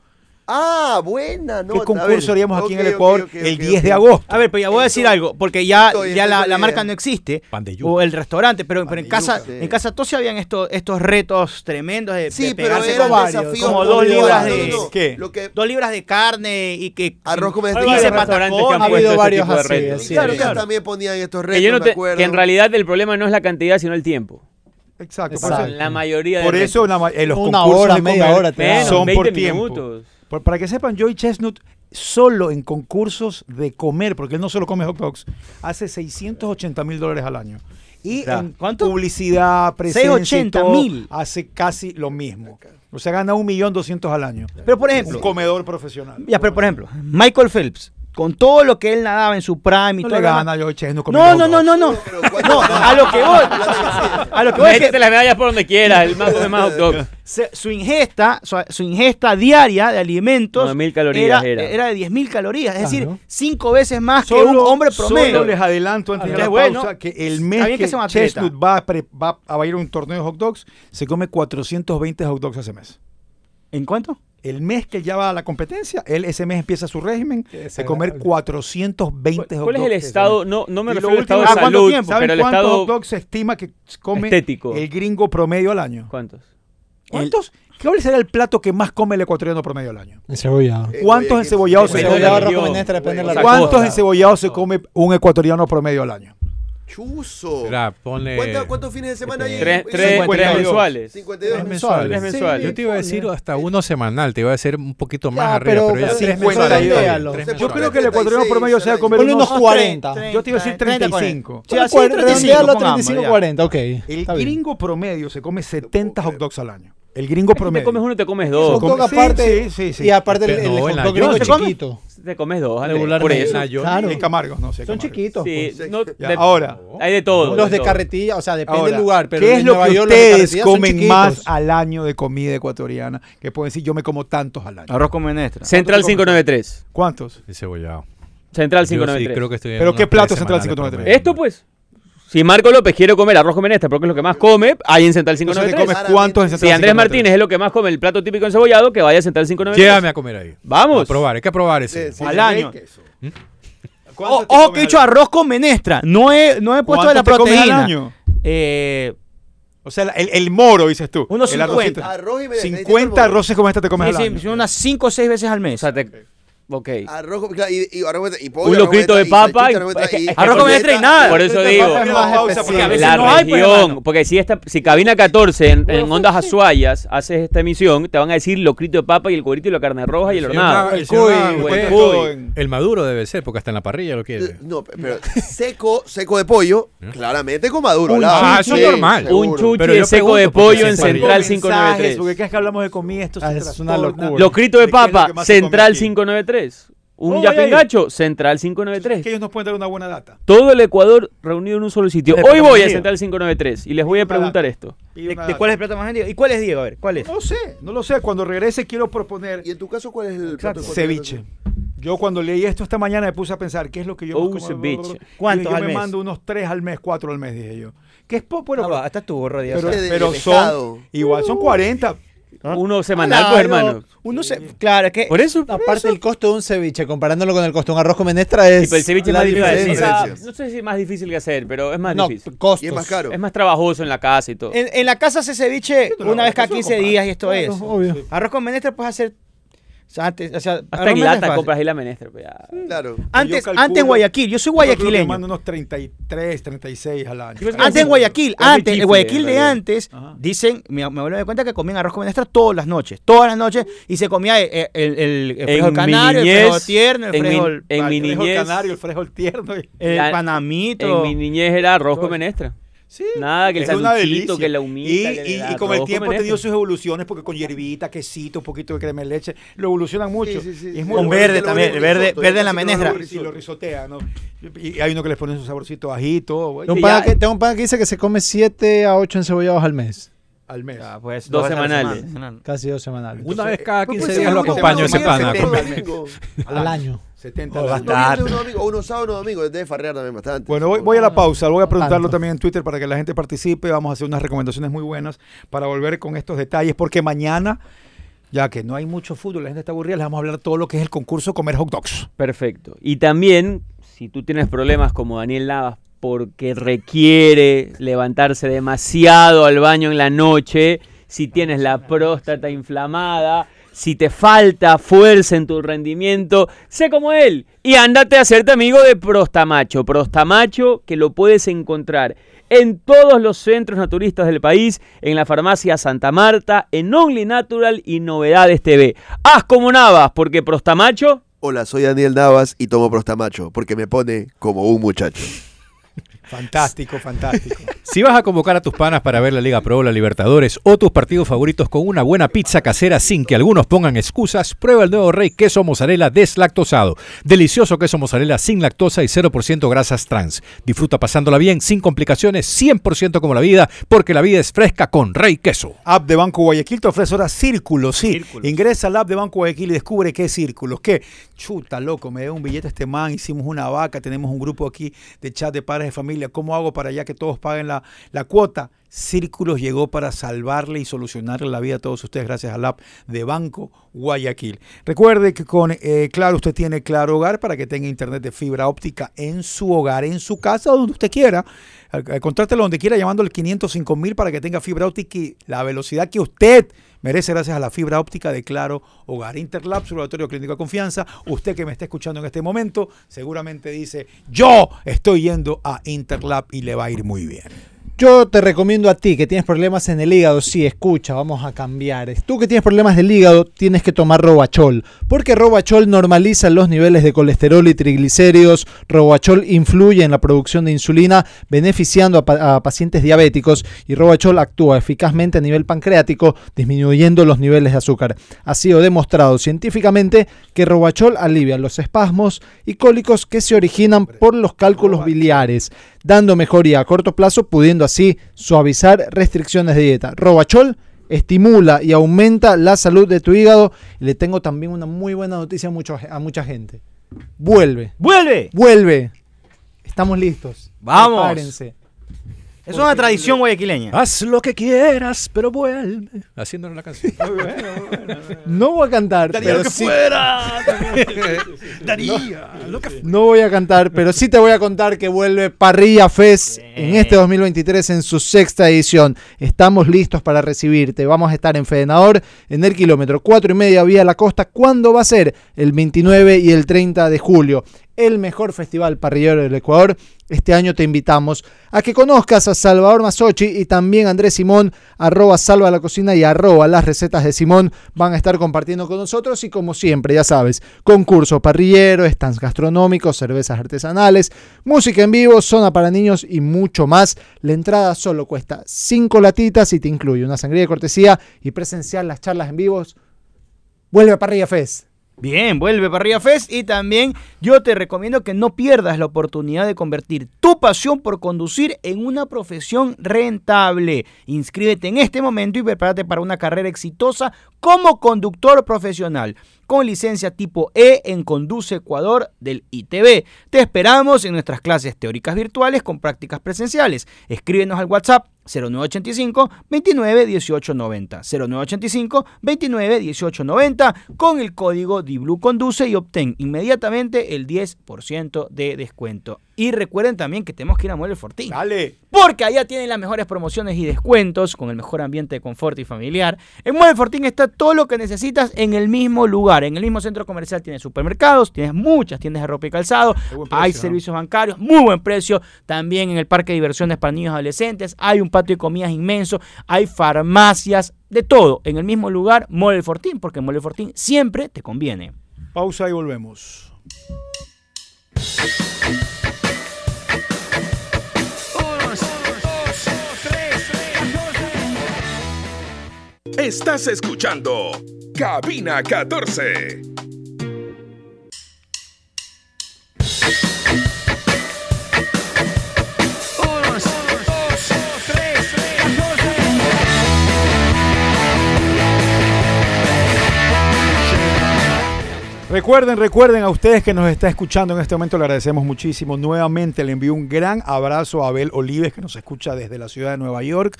Ah, buena, no. ¿Qué concurso ver, haríamos aquí en el Ecuador el ok, 10 de agosto? A ver, pero ya voy a decir algo, porque ya, Estoy- ya estoy la, con marca no existe, Pan de yuca. o el restaurante, pero, pero en casa, yuca. en casa Tosia habían estos, estos retos tremendos de, Sí, de pero pegarse eran como, varios, desafíos como dos libras de- no, no. ¿Qué? Lo que dos libras de carne y que Arroz con restaurantes que han patacón. Ha puesto habido este varios de retos. claro, ellos también ponían estos retos, Que, yo no me te- acuerdo. que en realidad el problema no es la cantidad, sino el tiempo. Exacto. Exacto. Por eso, La mayoría de por eso ma- eh, los Una concursos hora, de media hora te Menos, son 20 por tiempo. Por- para que sepan, Joey Chestnut solo en concursos de comer, porque él no solo come hot dogs, hace 680 mil dólares al año. Y en ¿Cuánto? publicidad, presencia, y 680,000. todo, hace casi lo mismo. O sea, gana un millón doscientos al año. Pero por Un ejemplo, comedor profesional. ya, pero por ejemplo, Michael Phelps, con todo lo que él nadaba en su prime y No todo le gana Joey Chestnut. No, no, no, no, no. Pero ¿cuánto No, a lo que voy. A lo que voy es que las medallas por donde quieras, el más come más hot su ingesta, su, su ingesta diaria de alimentos 9.000 calorías era, era. de 10.000 calorías, es decir, cinco veces más que Solo- un hombre Solo promedio. les adelanto antes de la bueno. pausa que el mes que, que. Chestnut va a, pre- va a ir a un torneo de hot dogs, se come 420 hot dogs ese mes. ¿En cuánto? El mes que ya va a la competencia, él ese mes empieza su régimen de comer desagradable. 420 hot ¿Cuál es dogs el estado? No, no me refiero al estado de último- ¿a cuánto salud, tiempo? ¿Saben pero el cuántos estado hot dogs se estima que come estético. el gringo promedio al año? ¿Cuántos? ¿Cuántos? ¿Cuál será el plato que más come el ecuatoriano promedio al año? Encebollado. Eh, ¿Cuántos encebollados se de de. ¿Cuántos encebollados se come un ecuatoriano promedio al año? Chuzo. Mira, ponle ¿Cuánta- ¿Cuántos fines de semana hay? Tres, en- tres, 52. tres mensuales. 52. Tres mensuales. Tres mensuales. Yo te iba a decir hasta uno semanal, te iba a decir un poquito más Ya, arriba, pero- pero, ya tres 50 mensuales. Tres Yo mensuales. creo que el ecuatoriano promedio se va a comer Ponle unos... unos 40. Yo te iba a decir 35. Sí, así, Cuar- 35, redondealo a pongamos, 35, ya. 40, ok. El está bien. gringo promedio se come 70 hot dogs al año. El gringo Si te promedio. comes uno, te comes Hot dos. come- dog aparte. sí, sí, sí. Y aparte el, el hot dog gringo chiquito. Te comes dos, Ale, Por eso. Claro. En Camargo, no sé. Son chiquitos. Sí, no, Ya, de- ahora, hay de todo. Los de todo. carretilla, o sea, depende ahora, del lugar, pero ¿qué es lo Nueva que York ustedes comen más al año de comida ecuatoriana? Que pueden decir, yo me como tantos al año. Arroz con menestra. Central 593. ¿Cuántos? Encebollado. Central Yo sí 593. creo que estoy en ¿Pero qué plato Central semanales 593? promedio. Esto pues. Si Marco López quiere comer arroz con menestra porque es lo que más come, hay en Central Entonces, ¿te 593. comes cuántos en Si Central Andrés 593? Martínez es lo que más come el plato típico encebollado, que vaya a Central 593. Llévame a comer ahí. Vamos. A probar, hay que probar ese. Sí, sí. Al año. ¿Cuánto O- Ojo que he hecho arroz con menestra. No he, no he puesto de la ¿Cuánto te comes al proteína. año? Eh, O sea, el, el moro, dices tú. Unos El 50. arrocito. Arroz y menestra. 50 arroces como esta te comes sí, al sí, año. unas 5 o 6 veces al O mes. sea, te- Ok. Arroz y, pollo, Un locrito de papa. arroz con menestra y nada. Por eso digo. La región. Porque si esta, si cabina 14 en, en Ondas Azuayas haces esta emisión, te van a decir locrito de papa y el cuerito y la carne roja y el hornado. El cuy. El maduro debe ser, porque hasta en la parrilla lo quiere. No, pero seco, seco de pollo, claramente con maduro. Ah, eso es normal. Un chuchi seco de pollo en Central 593. Porque cada vez que hablamos de comida, esto es una locura. De papa, Central 593. Un oh, Yapingacho, Central 593. Es que ellos nos pueden dar una buena data. Todo el Ecuador reunido en un solo sitio. Hoy pues, voy a Central 593 y les voy a preguntar esto. ¿De, cuál es el plato más vendido? ¿Y cuál es Diego? A ver, ¿cuál es? No sé, no lo sé. Cuando regrese quiero proponer. ¿Y en tu caso cuál es el plato Ceviche. Yo cuando leí esto esta mañana me puse a pensar, ¿qué es lo que yo oh, más como? Bitch. ¿Cuántos yo me mando unos tres al mes, cuatro al mes, dije yo. Que es poco, bueno, ah, hasta tu gorro, Pero, pero, pero son, igual son 40, ¿Ah? Uno semanal, Claro, pues hermano. Uno se, claro, es que Por eso. Aparte el costo de un ceviche, comparándolo con el costo de un arroz con menestra es Sí, pero el ceviche es más difícil. diferencia. o sea, no sé si es más difícil que hacer, pero es más No, difícil. costos. Y es más caro. Es más trabajoso en la casa y todo. en, en la casa se ceviche una vez cada eso lo 15 compras. días y esto es. obvio. Arroz con menestra puedes hacer. O sea, antes, o sea, Hasta con en menestra es lata fácil. compras ahí la menestra. pues, ya. Claro. Antes, Yo calculo- antes en Guayaquil, yo soy Yo guayaquileño. mando unos 33, 36 al año. Yo Antes en Guayaquil, antes, el Guayaquil en de antes, Ajá. dicen, mi, mi abuelo me cuenta que comían arroz con menestra todas las noches, todas las noches, y se comía el, el, el, el En frijol mi canario, el niñez, frijol tierno, el en mi- frijol, en mi el frijol niñez- canario, el frijol tierno. y- el la- panamito. En mi niñez era arroz con menestra. Sí, Nada, que el es una sanduchito, delicia. que la humita, Y, que y- con el tiempo ha tenido sus evoluciones, porque con hierbita, quesito, un poquito de crema de leche, lo evolucionan mucho. Sí, sí, sí, y sí. es muy Con bueno. verde también, verde, risotto, verde en la menestra. Y lo risotea, ¿no? Y hay uno que les pone su saborcito ajito, Tengo un, pana que dice que se come 7 a 8 encebollados al mes. Al mes. Ah, pues, Dos la semanales. semana. Casi dos semanales. Una vez cada Pues 15 puede ser días lo acompaño ese semana, pana. Al año. 70 Oh, bastante. Uno domingo, uno sábado, uno domingo, debe farrear también bastante. Bueno, voy, voy a la pausa. Voy a preguntarlo Tanto. también en Twitter para que la gente participe. Vamos a hacer unas recomendaciones muy buenas para volver con estos detalles, porque mañana, ya que no hay mucho fútbol, la gente está aburrida, les vamos a hablar todo lo que es el concurso Comer Hot Dogs. Perfecto. Y también, si tú tienes problemas como Daniel Navas, porque requiere levantarse demasiado al baño en la noche, si tienes la próstata inflamada, si te falta fuerza en tu rendimiento, sé como él y ándate a hacerte amigo de Prostamacho. Prostamacho que lo puedes encontrar en todos los centros naturistas del país, en la farmacia Santa Marta, en Only Natural y Novedades TV. Haz como Navas, porque Prostamacho Hola, soy Daniel Navas y tomo Prostamacho porque me pone como un muchacho. Fantástico, fantástico. Si vas a convocar a tus panas para ver la Liga Pro, la Libertadores o tus partidos favoritos con una buena pizza casera sin que algunos pongan excusas, prueba el nuevo Rey Queso Mozzarella deslactosado. Delicioso queso mozzarella sin lactosa y 0% grasas trans. Disfruta pasándola bien, sin complicaciones, 100% como la vida, porque la vida es fresca con Rey Queso. App de Banco Guayaquil te ofrece ahora Círculos, sí. Ingresa al app de Banco Guayaquil y descubre qué es Círculos. ¿Qué? Chuta, loco, me dio un billete este man, hicimos una vaca, tenemos un grupo aquí de chat de padres de familia. ¿Cómo hago para ya que todos paguen la, cuota? Círculos llegó para salvarle y solucionarle la vida a todos ustedes gracias al app de Banco Guayaquil. Recuerde que con eh, Claro usted tiene Claro Hogar para que tenga internet de fibra óptica en su hogar, en su casa, donde usted quiera. Contrátelo donde quiera llamando al 505 mil para que tenga fibra óptica y la velocidad que usted merece gracias a la fibra óptica de Claro Hogar. Interlab, su laboratorio clínico de confianza. Usted que me está escuchando en este momento seguramente dice, yo estoy yendo a Interlab y le va a ir muy bien. Yo te recomiendo a ti que tienes problemas en el hígado, sí, escucha, vamos a cambiar. Tú que tienes problemas del hígado, tienes que tomar Robachol, porque Robachol normaliza los niveles de colesterol y triglicéridos. Robachol influye en la producción de insulina, beneficiando a, pa- a pacientes diabéticos, y Robachol actúa eficazmente a nivel pancreático, disminuyendo los niveles de azúcar. Ha sido demostrado científicamente que Robachol alivia los espasmos y cólicos que se originan por los cálculos biliares dando mejoría a corto plazo, pudiendo así suavizar restricciones de dieta. Robachol estimula y aumenta la salud de tu hígado. Y le tengo también una muy buena noticia a, mucho- a mucha gente. Vuelve, ¡Vuelve! vuelve. Estamos listos. Vamos. Prepárense. Es una tradición guayaquileña. Haz lo que quieras, pero vuelve. Haciéndole la canción. No voy a cantar, pero sí. Daría. No voy a cantar, pero sí te voy a contar que vuelve Parrilla Fest en este 2023 en su sexta edición. Estamos listos para recibirte. Vamos a estar en Fedenador en el kilómetro 4 y media vía la costa. ¿Cuándo va a ser? El 29 y el 30 de julio. El mejor festival parrillero del Ecuador. Este año te invitamos a que conozcas a Salvador Masochi y también Andrés Simón, arroba salva la cocina y arroba las recetas de Simón. Van a estar compartiendo con nosotros y como siempre, ya sabes, concurso parrillero, stands gastronómicos, cervezas artesanales, música en vivo, zona para niños y mucho más. La entrada solo cuesta 5 latitas y te incluye una sangría de cortesía y presenciar las charlas en vivos. Vuelve a Parrilla Fest. Bien, vuelve Parrilla Fest y también yo te recomiendo que no pierdas la oportunidad de convertir tu pasión por conducir en una profesión rentable. Inscríbete en este momento y prepárate para una carrera exitosa como conductor profesional con licencia tipo E en Conduce Ecuador del ITB. Te esperamos en nuestras clases teóricas virtuales con prácticas presenciales. Escríbenos al WhatsApp 0985 29 18 90 0985 29 18 90 con el código DIBLU Conduce y obtén inmediatamente el 10% de descuento. Y recuerden también que tenemos que ir a Mueble Fortín. Dale. Porque allá tienen las mejores promociones y descuentos con el mejor ambiente de confort y familiar. En Mueble Fortín está todo lo que necesitas en el mismo lugar. En el mismo centro comercial tienes supermercados, tienes muchas tiendas de ropa y calzado, Hay servicios bancarios, muy buen precio. También en el parque de diversiones para niños y adolescentes, hay un patio de comidas inmenso, hay farmacias, de todo en el mismo lugar, Mueble Fortín, porque Mueble Fortín siempre te conviene. Pausa y volvemos. Estás escuchando Cabina 14. Recuerden, recuerden a ustedes que nos está escuchando en este momento, le agradecemos muchísimo. Nuevamente le envío un gran abrazo a Abel Olives, que nos escucha desde la ciudad de Nueva York,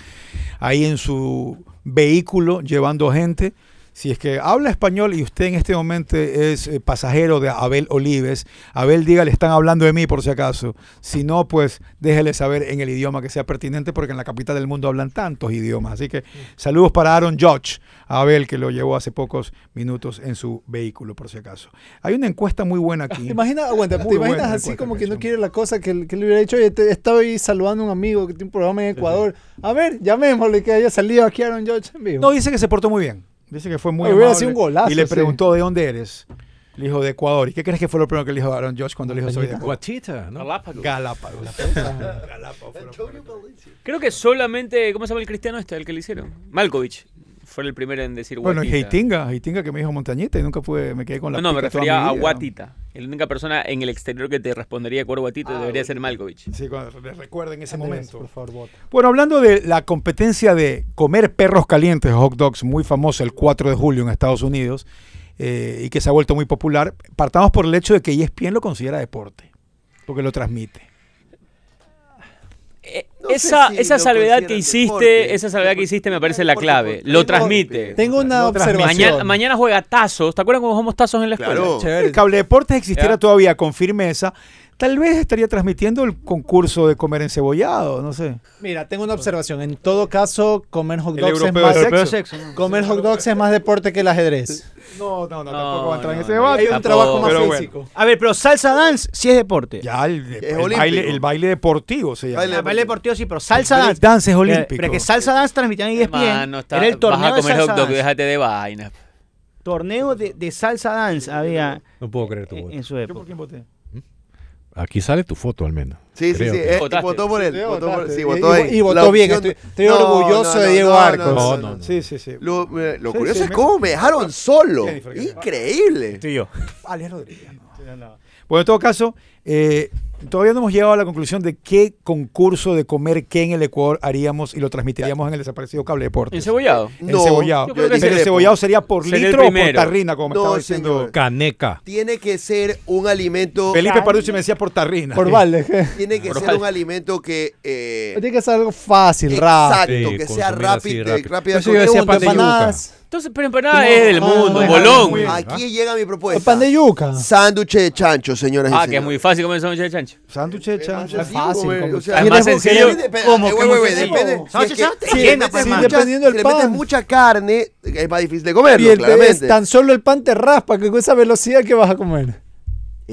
ahí en su vehículo llevando gente. Si es que habla español y usted en este momento es eh, pasajero de Abel Olives, Abel diga, le están hablando de mí por si acaso. Si no, pues déjele saber en el idioma que sea pertinente, porque en la capital del mundo hablan tantos idiomas. Así que saludos para Aaron Judge, a Abel, que lo llevó hace pocos minutos en su vehículo, por si acaso. Hay una encuesta muy buena aquí. ¿Te imaginas, aguanta, Muy ¿te imaginas buena así como que no quiere la cosa que, que le hubiera dicho? Oye, te- estaba ahí saludando a un amigo que tiene un programa en Ecuador. A ver, llamémosle que haya salido aquí Aaron George en vivo. No, dice que se portó muy bien. Dice que fue muy amable. un golazo, Y le sí. preguntó de dónde eres. Le dijo de Ecuador. ¿Y qué crees que fue lo primero que le dijo Aaron Josh cuando le dijo soy de Ecuador? Guatita, ¿no? Galápagos. Galápagos. Galápagos. Creo que solamente, ¿cómo se llama el cristiano este, el que le hicieron? Malkovich. Fue el primero en decir Bueno, y. Heitinga, Heitinga que me dijo montañita y nunca pude, me quedé con la No, no, me refería a. Guatita. La única persona en el exterior que te respondería por Guatita debería ser Malkovich. Sí, recuerden ese Andrés, momento. Por favor, vota. Bueno, hablando de la competencia de comer perros calientes, hot dogs, muy famosa el 4 de julio en Estados Unidos eh, y que se ha vuelto muy popular, partamos por el hecho de que ESPN lo considera deporte, porque lo transmite. Eh, esa si esa salvedad que hiciste, deporte. esa salvedad que hiciste me parece la clave. Lo deporte. transmite. Tengo una observación. Mañana, mañana juega Tazos. ¿Te acuerdas cuando jugamos Tazos en la escuela? Claro. Chévere. el cable deportes existiera Ya. todavía con firmeza, tal vez estaría transmitiendo el concurso de comer encebollado, no sé. Mira, tengo una observación. En todo caso, comer hot El dogs es más, sexo. sexo, comer hot dogs es más deporte que el ajedrez. No, no, no, No, tampoco va a entrar en ese debate. Hay un trabajo más Pero bueno. físico. A ver, pero salsa dance sí es deporte. Ya el, baile, el baile deportivo se llama. Baile El baile deportivo sí, pero salsa dance. dance es Pero- olímpico. Pero que salsa dance transmitían en ESPN. Mano, está, era el torneo vas a de comer salsa hot dog, dance. déjate de vaina. Torneo de, de salsa dance había No puedo creer tu voto. en su ¿Yo por época. quién voté? Aquí sale tu foto al menos. Sí, sí, Creo sí. eh, Votaste. votó por él. Sí, Votó por, sí, Y- votó y- ahí. y votó La bien, opción- estoy- estoy orgulloso de Diego Arcos. No, no, no. Sí, sí, sí. Lo, eh, lo Sí, curioso sí, es me- cómo me dejaron solo. Jennifer, ¿qué te Increíble. Sí, yo. Alex Rodríguez. no. Bueno, en todo caso, eh, Todavía no hemos llegado a la conclusión de qué concurso de comer qué en el Ecuador haríamos y lo transmitiríamos en el desaparecido Cable Deportes. El No, cebollado. yo creo que Pero el cebollado sería por Sería el litro o por tarrina, como me No, estaba diciendo. señor. Caneca. Tiene que ser un alimento. Felipe Parucci me decía por tarrina. Por balde. Tiene que Por ser vale. un alimento que. eh, Tiene que ser algo fácil, rápido. exacto, Sí, que sea rápido, rápido. yo decía pan de yuca. Entonces, pero empanada es del mundo, bolón. Aquí llega mi El propuesta. pan de yuca. Sándwich de chancho, señoras y Ah, señores. que es muy fácil comer sándwich de chancho. Sándwich de chancho. Es fácil, como- o sea, Es más sencillo. depende- ¿Cómo eh, que güey, muy güey, sencillo? depende. Si Sándwich es que- le metes mucha- dependiendo del si le metes pan. mucha carne, es más difícil de comerlo, Y el claramente. es tan solo el pan te raspa que con esa velocidad que vas a comer.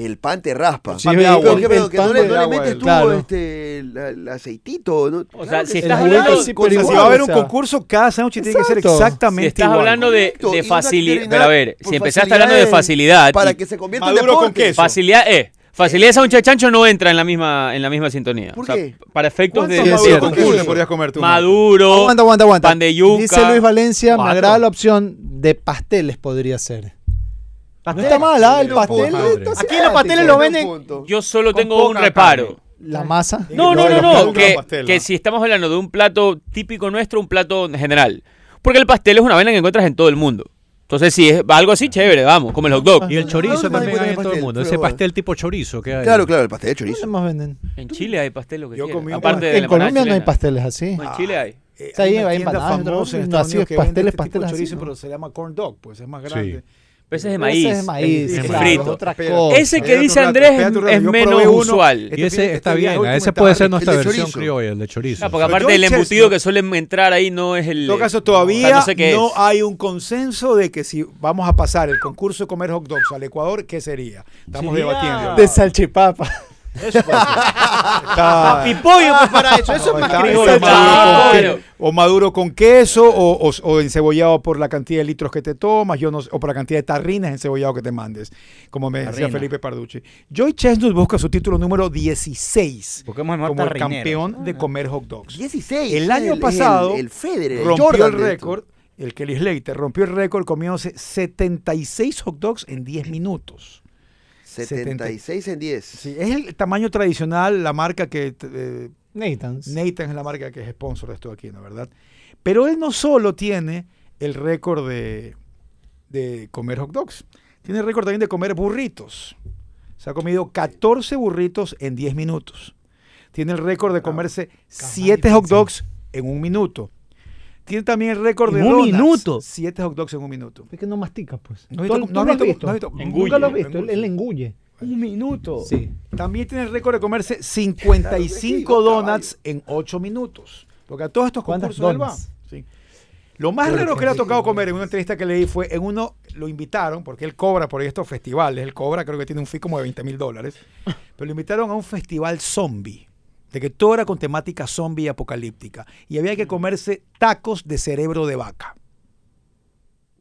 El pan te raspa. Sí, pero, el- pero el que- no pan le, no metes tú claro. este, el, el aceitito. ¿no? O sea, Claro si estás hablando- sí, si va a haber un concurso, cada sándwich tiene que ser exactamente Si estás igual. hablando de, de facilidad, a ver, si empezaste hablando de facilidad, Para que se convierta en Maduro con deporte. queso. facilidad, eh, facilidad de sándwich de chancho no entra en la misma, en la misma sintonía. ¿Por O sea, qué? para efectos de ¿Cuántos Sí, es cierto. con Concurso. podrías comer tú? maduro, Aguanta, aguanta, aguanta. pan de yuca. Dice Luis Valencia, me agrada la opción de pasteles podría ser. No Pastel. está mal, ¿ah? El No, pastel. está Aquí los pasteles lo venden. Yo solo Con tengo un poca reparo. carne. La masa. No, no, no, no. Que, que ¿no? si estamos hablando de un plato típico nuestro, un plato en general. Porque el pastel es una vaina que encuentras en todo el mundo. Entonces, si es algo así, chévere, vamos, como el hot dog. Y el ¿Dónde chorizo más también hay en todo el pastel? mundo. Ese Pero bueno. pastel tipo chorizo que hay. Claro, claro, el pastel de ¿Dónde chorizo. más venden? En Chile hay pastel lo que Yo quieras. comí un- Aparte de la En empanada Colombia no hay chilena. pasteles así. No, en Chile hay. Eh, Sí, hay- una hay empanadas, famosa en no, así es pasteles, este pasteles así, chorizo, ¿no? pero se llama corn dog, pues es más Sí. grande. Pero ese es de Ese maíz. es maíz, claro, frito. es otra Espera, cosa. Ese que dice Andrés rato, es menos usual. Este Y ese está este bien, a ese último puede ser nuestra el de versión chorizo. criolla, el de chorizo. Porque Pero aparte del embutido que suelen entrar ahí no es el. En todo caso, o sea, todavía no sé hay un consenso de que si vamos a pasar el concurso de comer hot dogs al Ecuador, ¿qué sería? Estamos debatiendo. De salchipapa. Eso pues, para eso. Eso No, es está- criollo. Claro. o maduro con queso o, o- o encebollado por la cantidad de litros que te tomas yo no, o por la cantidad de tarrinas encebollado que te mandes como me decía. Felipe Parducci Joy Chestnut busca su título número 16 Porque hemos mejor como el campeón de comer hot dogs 16. El año pasado El, el Federer, rompió Jordan el récord el Kelly Slater rompió el récord comiéndose 76 hot dogs en 10 minutos 76 en 10. Sí, es el tamaño tradicional la marca que eh, Nathan's. Nathan es la marca que es sponsor de esto aquí, ¿no verdad? Pero él no solo tiene el récord de, de comer hot dogs, tiene el récord también de comer burritos. Se ha comido 14 burritos en 10 minutos. Tiene el récord de comerse 7 hot dogs en un minuto. Tiene también el récord de ¿En un donuts, minuto? 7 hot dogs en un minuto. Es que no mastica, pues. ¿No ¿Tú- visto- tú no has lo has visto- no has visto- Engulle. Nunca lo has visto. Engulle. Él engulle. Un minuto. Sí. También tiene el récord de comerse 55 Claro que sí, donuts en 8 minutos. Porque a todos estos ¿Cuántas concursos él va. Sí. Lo más raro que le ha tocado comer en una entrevista que leí fue en uno, lo invitaron, porque él cobra por estos festivales, él cobra, creo que tiene un fee como de 20 mil dólares, pero lo invitaron a un festival zombie, de que todo era con temática zombie y apocalíptica, y había que comerse tacos de cerebro de vaca.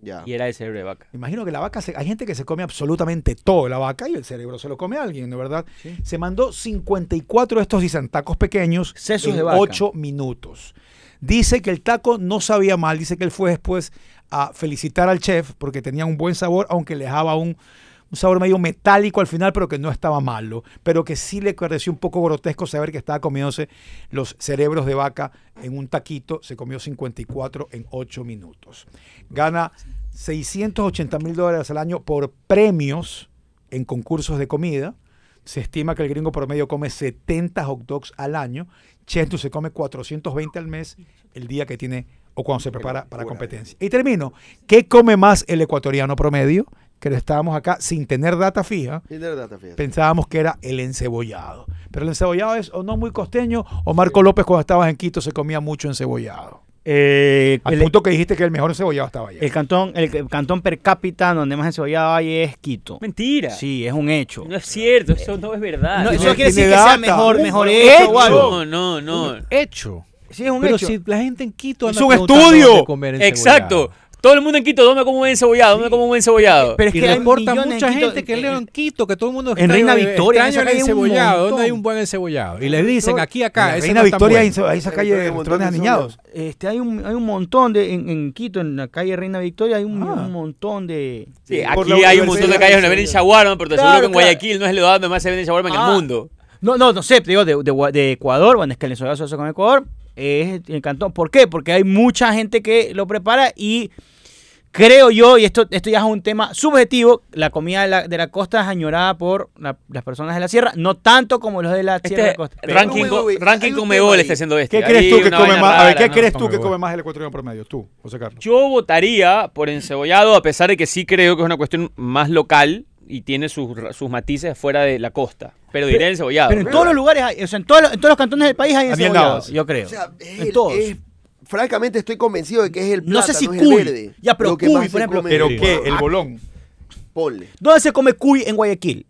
Ya. Y era de cerebro de vaca. Imagino que la vaca, se- hay gente que se come absolutamente todo de la vaca y el cerebro se lo come a alguien, ¿no es verdad? Se mandó 54 de estos dicen tacos pequeños Sesos en de vaca. 8 minutos. Dice que el taco no sabía mal, dice que él fue después a felicitar al chef porque tenía un buen sabor, aunque le dejaba un, un sabor medio metálico al final, pero que no estaba malo, pero que sí le pareció un poco grotesco saber que estaba comiéndose los cerebros de vaca en un taquito, se comió 54 en 8 minutos. Gana 680 mil dólares al año por premios en concursos de comida. Se estima que el gringo promedio come 70 hot dogs al año. Chestnut se come 420 al mes el día que tiene o cuando se prepara para competencia. Y termino. ¿Qué come más el ecuatoriano promedio? Que estábamos acá sin tener data fija. Tiene data, fíjate. Pensábamos que era el encebollado. Pero el encebollado es o no muy costeño o Marco López cuando estabas en Quito se comía mucho encebollado. Eh, Al el, punto que dijiste que el mejor encebollado estaba allá. el cantón, el, el cantón per cápita donde más encebollado hay es Quito. Mentira. Sí, es un hecho. No es cierto, eso no es verdad. No, No, eso quiere decir que sea mejor, Un mejor hecho. hecho o algo. no, no. no. Hecho. Sí, es un Pero hecho. si la gente en Quito Es anda un preguntando estudio. comer. Exacto. Todo el mundo en Quito, ¿dónde como un buen cebollado? ¿Dónde como un buen cebollado? Pero es y que reporta mucha gente Quito, que leo en Quito, que todo el mundo En Reina Victoria, en hay cebollado, ¿dónde hay un buen encebollado? Y les dicen aquí acá, en Reina Victoria hay esa calle de restaurantes aniñados. Este hay un hay un montón de en, Quito, en la calle Reina Victoria hay un, ah. montón de Sí, aquí hay un montón de calles donde venden shawarma, pero te aseguro que en Guayaquil no es el lugar donde más se ven vende shawarma en el ah. mundo. No, no, no sé, te digo, de, Ecuador, bueno, es que el venezolano se hace con Ecuador, es el cantón. ¿Por qué? Porque hay mucha gente que lo prepara y creo yo, y esto, esto ya es un tema subjetivo, la comida de la, de la costa es añorada por la, las personas de la sierra, no tanto como los de la este de costa. Ranking, uy, uy, ranking Comebol está haciendo este. ¿Qué crees tú que come más? Rara, a ver, ¿qué no? crees tú que come más el ecuatoriano promedio? Tú, José Carlos. Yo votaría por encebollado, a pesar de que sí creo que es una cuestión más local y tiene sus, sus matices fuera de la costa. Pero diré pero, encebollado. Pero en todos los lugares hay, o sea, en todos los, en todos los cantones del país hay encebollados, yo creo. En todos. Francamente estoy convencido de que es el plátano, No sé si no cuy. Ya, pero cuy, por ejemplo. ¿Pero qué? ¿El ah, bolón? Ponle. ¿Dónde se come cuy en Guayaquil?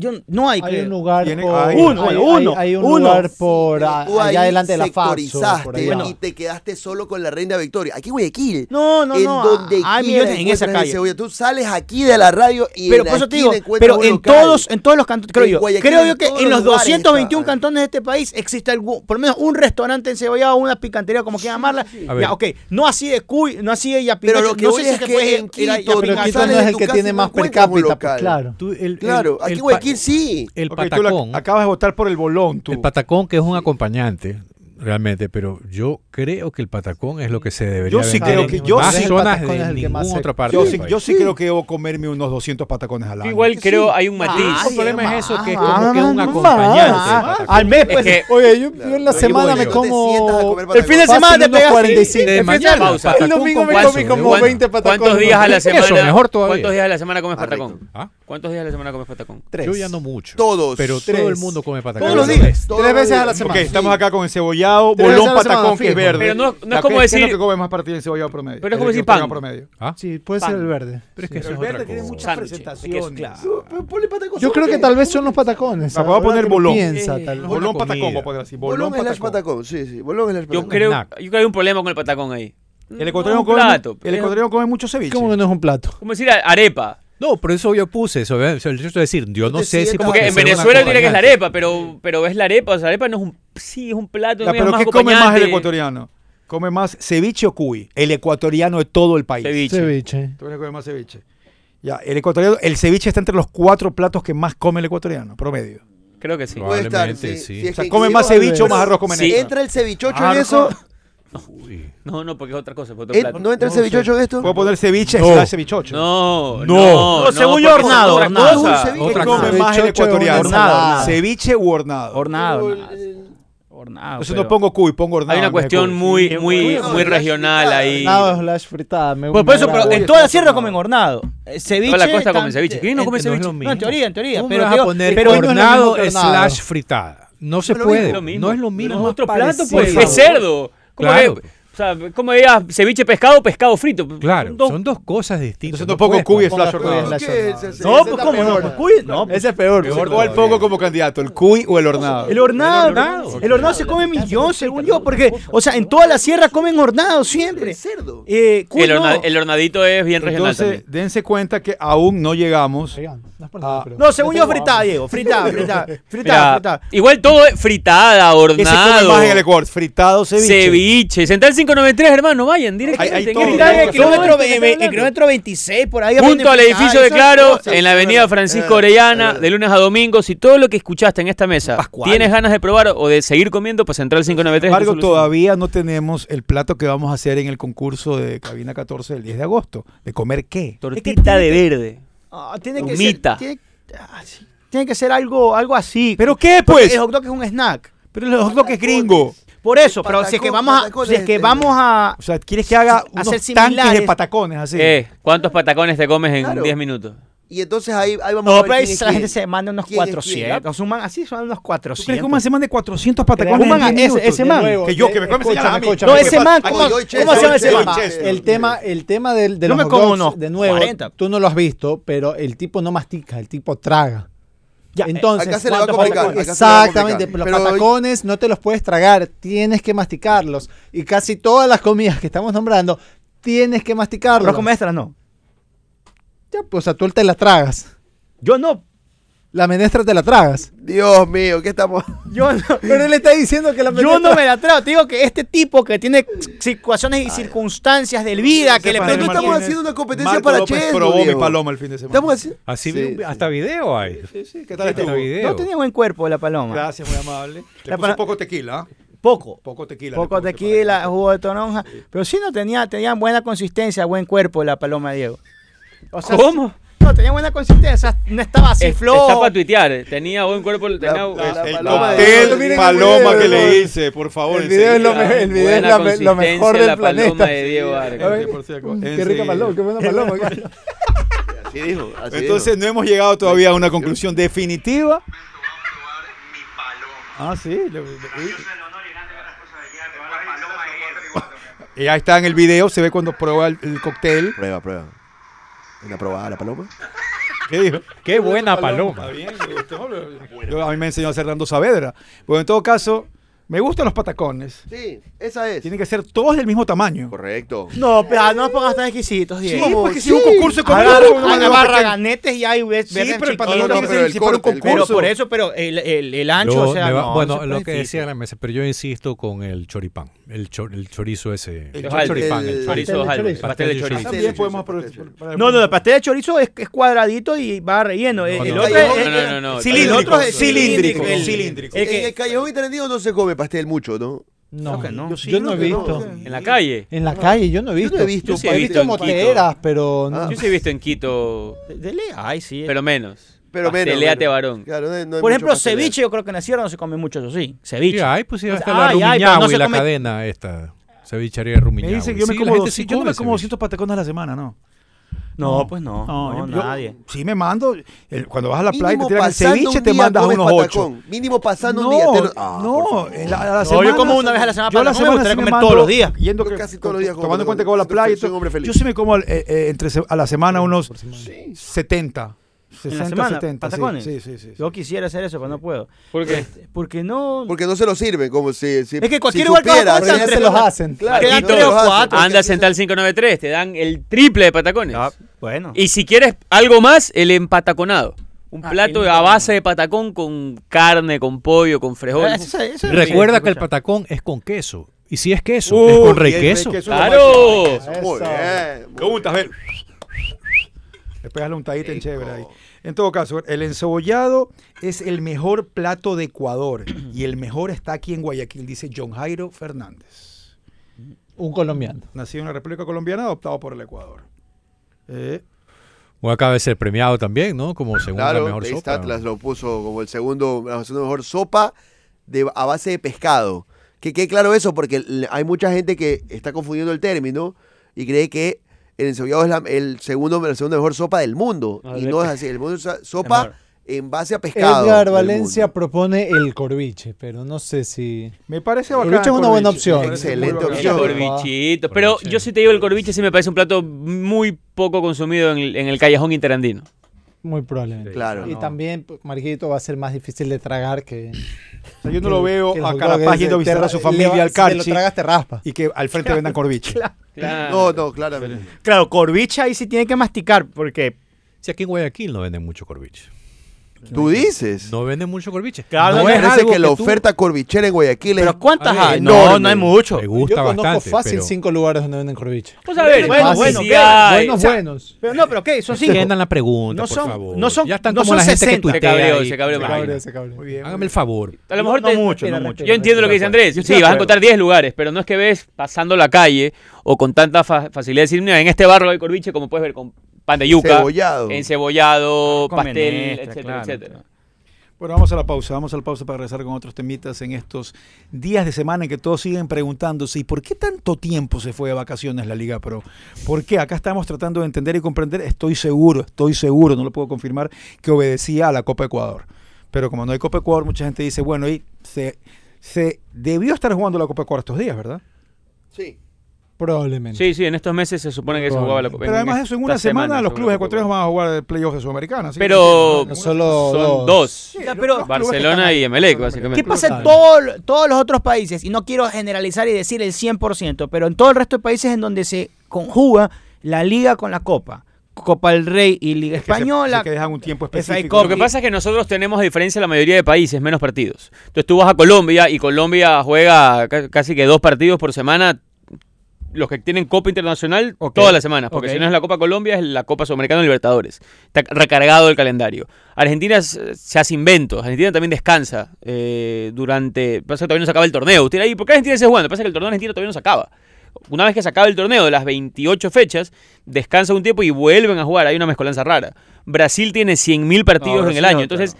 Yo, no hay, hay un lugar por, hay, uno, hay, uno, hay, un uno. lugar por sí, allá adelante de la Faxo. Bueno. y te quedaste solo con la Reina Victoria. Aquí Guayaquil. No, no, en no. Donde ah, hay millones en esa calle. Tú sales aquí de la radio y pero por eso te digo, pero en todos en todos los cantones, creo yo. Creo yo que en los 221 cantones de este país existe algún, por lo menos un restaurante en Cebolla o una picantería como quieran llamarla. Ya, ok, no así de Cuy, no así de Yapinacho. Pero lo que no sé si es que en Quito, pero Quito no es el que tiene más per cápita, pues. claro. Claro, aquí Guayaquil Sí. El patacón. Acabas de votar por el bolón, tú. El patacón, que es un acompañante realmente, pero yo creo que el patacón es lo que se debería Yo sí creo que yo más sí, zonas de el que más otra parte. Yo, sí, yo sí, sí, creo que debo comerme unos 200 patacones al año. Igual creo hay un matiz. Ah, el problema ah, es eso que es ah, como ah, que un acompañante. Al mes pues, es que, oye, yo, yo, en la semana me como El fin de semana te pegas 45 de mañana. El domingo me comí como 20 patacones. ¿Cuántos días a la semana? Eso mejor todavía. ¿Cuántos días a la semana comes ah, patacón? ¿Ah? ¿Cuántos días a la semana comes patacón? Tres. Yo ya no mucho. Todos. Pero todo el mundo come patacón. Todos los días. Tres veces a la semana. Ok, estamos acá con el cebollado cebollado, bolón patacón, que es verde. Pero no, no es como ¿Qué es lo que come más para ti el cebollado promedio? Pero es como decir come pan. promedio. Ah, Sí, puede ser el verde. Pero es que eso es el verde otra cosa. Sándwiches, de queso, claro. P- Ponle patacón. Yo creo que tal vez son los patacones. Papá, voy a poner bolón. Piensa, tal vez. Bolón patacón, voy a poner así. Bolón Bolón es patacón. sí, sí. Bolón Yo patacón. creo, yo creo que hay un problema con el patacón ahí. El ecuatoriano, Un come, come mucho ceviche. ¿Cómo que no es un plato? Como decir arepa. No, por eso yo puse eso. ¿verdad? Yo quiero decir, yo no sé si. Como que en Venezuela diría que es la arepa, pero, pero es la arepa. O sea, la arepa no es un. Sí, es un plato. Ya, pero ¿qué come más el ecuatoriano? Come más ceviche o cuy. El ecuatoriano de todo el país. Ceviche. Ceviche. Tú comer más ceviche. Ya, el ecuatoriano, el ceviche está entre los cuatro platos que más come el ecuatoriano, promedio. Creo que sí. Puede sí. Si o sea, come más ceviche o más pues, arroz come Si entra el cevichocho en eso, no. No, porque es otra cosa. ¿Eh? Otro plato. ¿No entra el cevichocho de esto? ¿Puedo poner ceviche No. slash cevichocho? No, no, no. No, cebolla porque hornado, es. No es un ceviche. ¿Qué Otra come cosa. más el ecuatoriano? hornado. Ceviche u hornado. Hornado. nada. Hornado. Entonces no pongo cuy, pongo hornado. Hay una cuestión muy, muy, muy regional ahí. Nada, slash fritada. Pues por eso, pero en toda la sierra comen hornado. Eh, Ceviche. Toda la costa come tan- ceviche. ¿Quién no come ceviche? No, en teoría, en teoría. Pero, vas a poner hornado slash fritada? No se puede. No es lo mismo. Es otro plato, pues. parecido. Es cerdo. Como claro. O sea, como digas, ceviche pescado, pescado frito. Claro, son dos, cosas distintas. Entonces tampoco no pues, Cubi es flash hornado. No, pues cómo no, no Cubi no. Ese es peor. peor o al poco como candidato, el Cuy o el hornado. El hornado, el hornado, el hornado se come millón, según yo, porque, o sea, en toda la sierra comen hornado siempre. Cerdo. Eh, el, hornadito es bien regional dense cuenta que aún no llegamos. No, según yo, fritada, Diego, fritada, fritada, fritada, Igual todo es fritada, hornado. Que se come más en el Ecuador, fritado, ceviche. Ceviche, sentarse 593, hermano, vayan directamente. El, kilómetro, 26, por ahí. Junto al edificio de Claro, en la avenida Francisco eh, Orellana, eh. de lunes a domingo. Si todo lo que escuchaste en esta mesa tienes ganas de probar o de seguir comiendo, pues entrar al 593. Sin embargo, todavía no tenemos el plato que vamos a hacer en el concurso de Cabina 14 del 10 de agosto. ¿De comer qué? Tortita de verde. Tiene, que ser, ah, ah, ah, tiene que ser algo, algo así. ¿Pero qué, pues? El hot dog es un snack. Pero el hot dog es gringo. Por eso, pero si es que vamos a. Si es que vamos a o sea, quieres que haga unos hacer tanques de patacones así. Eh, ¿Cuántos patacones te comes en 10 claro. minutos? Y entonces ahí, ahí vamos no, a ver. No, pero ahí la gente se manda unos 400. Suman, así suman unos 400. ¿Tú crees que un man se mande 400 patacones? Un man, ese, ese man. Nuevo, que yo, que me come No, ese man. ¿Cómo, ¿cómo se llama ese man? El tema, el tema del, de no los me como unos de nuevo, 40. tú no lo has visto, pero el tipo no mastica, el tipo traga. Eh, entonces, exactamente, se los patacones no te los puedes tragar, tienes que masticarlos. Y casi todas las comidas que estamos nombrando, tienes que masticarlos. Los comestras no. Ya, pues, a tú te las tragas. Yo no, la menestra te la tragas. Dios mío, ¿qué estamos? Yo no, Pero él está diciendo que la menestra... yo no me la trago. Te digo que este tipo que tiene situaciones y circunstancias del vida que le Pero no estamos Martínez. haciendo una competencia Marco para López Chesno, probó mi paloma el fin de semana. Estamos haciendo... Así Sí, vi- sí. hasta video hay. Sí, sí, ¿qué tal estuvo? video. No tenía buen cuerpo la paloma. Gracias, muy amable. Le puso poco tequila, ¿ah? Poco. Poco tequila. Poco tequila, jugo de toronja. Pero sí no tenía, tenía buena consistencia, buen cuerpo la paloma Diego. O sea, ¿Cómo? No, tenía buena consistencia. no estaba así Es- flojo. Está para tuitear. Tenía buen cuerpo. Tenía, la- la El paloma de cóctel paloma que le hice, por favor. El video es lo, me- el video es lo mejor del la paloma planeta. de Diego Vargas. Qué rica paloma, qué buena paloma. Así dijo, así Entonces no hemos llegado todavía a una conclusión definitiva. Ah, sí. y ahí está en el video, se ve cuando prueba el, el cóctel. Prueba, prueba. ¿Una probada la paloma? ¿Qué dijo? Qué buena Está paloma. bien, me gustó. Yo- a mí me enseñó a hacer Dando Saavedra. Bueno, en todo caso, me gustan los patacones. Sí, esa es. Tienen que ser todos del mismo tamaño. Correcto. No, pero no nos pongas tan exquisititos, Sí, Diego. porque si Sí. es un concurso de Agarra, concurso, no me agarra pequeño. ganetes y hay ves, Sí, verdes pero el pantalón no, tiene que ser el si fuera un el concurso. Pero por eso, pero el, el, el ancho, o sea, va- no, bueno, lo que decía la mesa, pero yo insisto con el choripán, el, cho- el chorizo ese. El El, chorizo. choripán, El- el Chorizo chorizo. pastel de chorizo. También podemos No, no, el pastel de chorizo es, cuadradito y va relleno. El, No, el no. otro es, el cilíndrico, otro es cilíndrico, el- cilíndrico. el el callejón internet no se come pastel mucho, ¿no? No, Creo que no. yo, sí, no he visto. En la calle. En la calle yo no he visto. no he visto Yo sí he he visto visto en Quito. moteras, pero no. Ah. Yo sí he visto en Quito, de ley, ay, sí. pero menos. Pero menos. Menos. varón. Claro, no no Por ejemplo, ceviche, yo creo que en la sierra no se come mucho, eso sí. Ceviche. Sí, hay, pues sí, O hasta sea, la pero Rumiñahui, no la come- cadena esta. Cevichería de Me Rumiñahui. dicen que yo me Sí, como, la gente 200, sí yo no me come como ceviche. 200 patacones a la semana, ¿no. No, pues no. No, yo- yo nadie. sí me mando. el- cuando vas a la playa y te Mínimo tiran el pasando ceviche, un te día mandas comes unos 8. patacón. Mínimo pasando no, un día. te lo- Ah, no, favor. en la, a la No, semana, yo como una vez a la semana yo patacón, me gustaría comer mando, todos los días. Yendo Yo que, casi todos los días como tomando en cuenta que voy a la patacón. playa. y Soy un hombre feliz. Yo sí me como eh, eh, entre se- a la semana unos 70. 60, semana, 70. sí, patacones. Sí, sí, sí. sí. Yo quisiera hacer eso, pero no puedo. ¿Por qué? Porque no. Porque no se lo sirven, como si. si Es que cualquier si lugar que supieras, tres se los hacen. Claro, Quedan no tres los o cuatro. Anda sentar 593, te dan el triple de patacones. Ah, bueno. Y si quieres algo más, el empataconado. Un Ah, plato el a base de patacón con carne, con pollo, con frijol. Ah, eso- eso es Recuerda rico, que el escucha. patacón es con queso. Y si es queso, Uh, es con rey el queso. queso. ¡Claro! Muy bien. muy ver. Le pegas la untadita en chévere ahí. En todo caso, el encebollado es el mejor plato de Ecuador y el mejor está aquí en Guayaquil, dice John Jairo Fernández. Un colombiano. Nacido en la República Colombiana, adoptado por el Ecuador. Eh, O acaba de ser premiado también, ¿no? Como segunda Claro, mejor sopa. Atlas lo puso como el segundo, la segunda mejor sopa de, a base de pescado. Que quede claro eso, porque hay mucha gente que está confundiendo el término y cree que el encebollado es la, el segundo, la segunda mejor sopa del mundo. Y no es así. El mundo es sopa en base a pescado. Edgar Valencia propone el corviche, pero no sé si. me parece El bacán. corviche es una buena opción. Excelente bacán. El opción. corvichito. Pero Corviche. yo sí te digo, el corviche sí me parece un plato muy poco consumido en el, en el callejón interandino. Muy probablemente. Claro. Y también, Marquito, va a ser más difícil de tragar que. O sea, yo no que lo el- veo el a Carapaz yendo a visitar a su familia al Si te lo Carchi tragas, te raspa. y que al frente vendan corviche. No, no, claramente. Claro, corvicha ahí sí tiene que masticar, porque. Sí, aquí en Guayaquil no venden mucho corviche. Tú dices. No venden mucho corviche. Claro, no no es algo que la que tú- oferta corvichera en Guayaquil es Pero ¿cuántas hay? No, no hay mucho. Me gusta Yo conozco bastante. fácil pero cinco lugares donde venden corviche. Vamos a ver, Bueno, bueno, sí buenos, O sea, buenos. Pero no, pero ¿qué? Son cinco. Extiendan la pregunta, No por son- favor. no son- ya están no como son la gente 60. que Se tuitea cabreó, se cabreó ese cabrón. Muy bien. Hágame el favor. A lo mejor No te- mucho, no mucho. Yo entiendo lo que dice Andrés. Sí, vas a encontrar 10 lugares, pero no es que ves pasando la calle o con tanta fa- facilidad de decir, mira, en este barrio hay corviche, como puedes ver, con pan de yuca, Cebollado. encebollado, Con pastel, menestra, etcétera, claro, etcétera. claro. Bueno, vamos a la pausa, vamos a la pausa para regresar con otros temitas en estos días de semana en que todos siguen preguntándose, ¿y por qué tanto tiempo se fue de vacaciones la Liga Pro? ¿Por qué? Acá estamos tratando de entender y comprender, estoy seguro, estoy seguro, no lo puedo confirmar, que obedecía a la Copa Ecuador. Pero como no hay Copa Ecuador, mucha gente dice, bueno, y se, se debió estar jugando la Copa Ecuador estos días, ¿verdad? Sí. Probablemente. Sí, sí, en estos meses se supone que se jugaba la Copa. Pero además de eso, en una esta semana, los se clubes ecuatorianos van a jugar el playoff de Sudamericana. que- Pero solo son dos. dos. Sí, Ya, los- pero- los clubes Barcelona y. Emelec, básicamente. ¿Qué pasa en todo- todos los otros países? Y no quiero generalizar y decir el 100%, pero en todo el resto de países en donde se conjuga la liga con la copa. Copa del Rey y Liga Es que se- Española. sí que dejan un tiempo específico. Lo que pasa es que nosotros tenemos, a diferencia de la mayoría de países, menos partidos. Entonces tú vas a Colombia y Colombia juega ca- casi que dos partidos por semana. Los que tienen Copa Internacional todas las semanas, porque si no es la Copa Colombia, es la Copa Sudamericana Libertadores. Está recargado el calendario. Argentina se hace inventos. Argentina también descansa eh, durante. Pasa que todavía no se acaba el torneo. Usted ¿y por qué Argentina se jugando? Pasa que el torneo argentino todavía no se acaba. Una vez que se acaba el torneo de las 28 fechas, descansa un tiempo y vuelven a jugar. Hay una mezcolanza rara. Brasil tiene 100.000 partidos en el año. no, Entonces,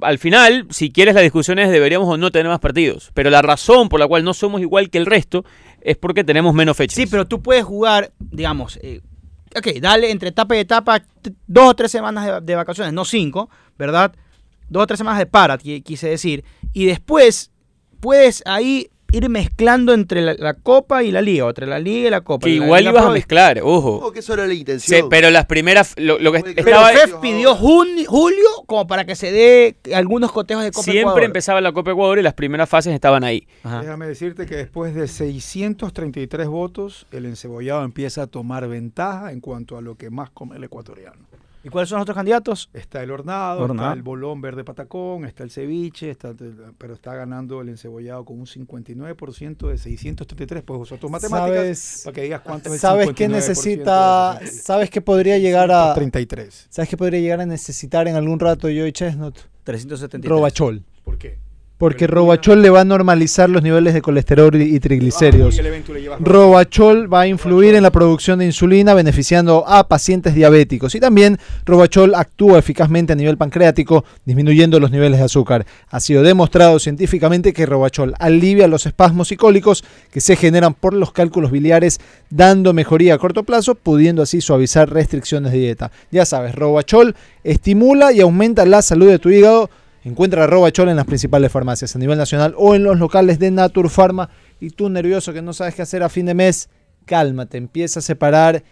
al final, si quieres, la discusión es deberíamos o no tener más partidos. Pero la razón por la cual no somos igual que el resto es porque tenemos menos fechas. Sí, pero tú puedes jugar, digamos, eh, ok, dale entre etapa y etapa dos o tres semanas de, de vacaciones, no cinco, ¿verdad? Dos o tres semanas de para, qui- quise decir. Y después puedes ahí ir mezclando entre la, la Copa y la Liga, o entre la Liga y la Copa. que la igual Liga ibas a Pro mezclar, ojo. Ojo, que eso era la Sí, intención. pero las primeras. Lo, lo que Pero estaba. FEF pidió juni- julio como para que se dé algunos cotejos de Copa Siempre Ecuador. empezaba la Copa Ecuador y las primeras fases estaban ahí. Ajá. Déjame decirte que después de 633 votos, el encebollado empieza a tomar ventaja en cuanto a lo que más come el ecuatoriano. ¿Y cuáles son los otros candidatos? Está el hornado, Hornado. está el bolón verde patacón, está el ceviche, está, pero está ganando el encebollado con un 59% de 633. Pues usar tus matemáticas ¿Sabes, para que digas cuánto es el ¿sabes qué 59% de necesita? 60. ¿Sabes qué podría llegar a 33. ¿Sabes qué podría llegar a necesitar en algún rato Joey Chestnut? 373. Robachol. ¿Por qué? Porque Robachol le va a normalizar los niveles de colesterol y triglicéridos. Ah, Robachol va a influir en la producción de insulina beneficiando a pacientes diabéticos y también Robachol actúa eficazmente a nivel pancreático disminuyendo los niveles de azúcar. Ha sido demostrado científicamente que Robachol alivia los espasmos y cólicos que se generan por los cálculos biliares dando mejoría a corto plazo pudiendo así suavizar restricciones de dieta. Ya sabes, Robachol estimula y aumenta la salud de tu hígado. Encuentra Robachol en las principales farmacias a nivel nacional o en los locales de Naturpharma. Y tú nervioso que no sabes qué hacer a fin de mes, cálmate, empieza a separar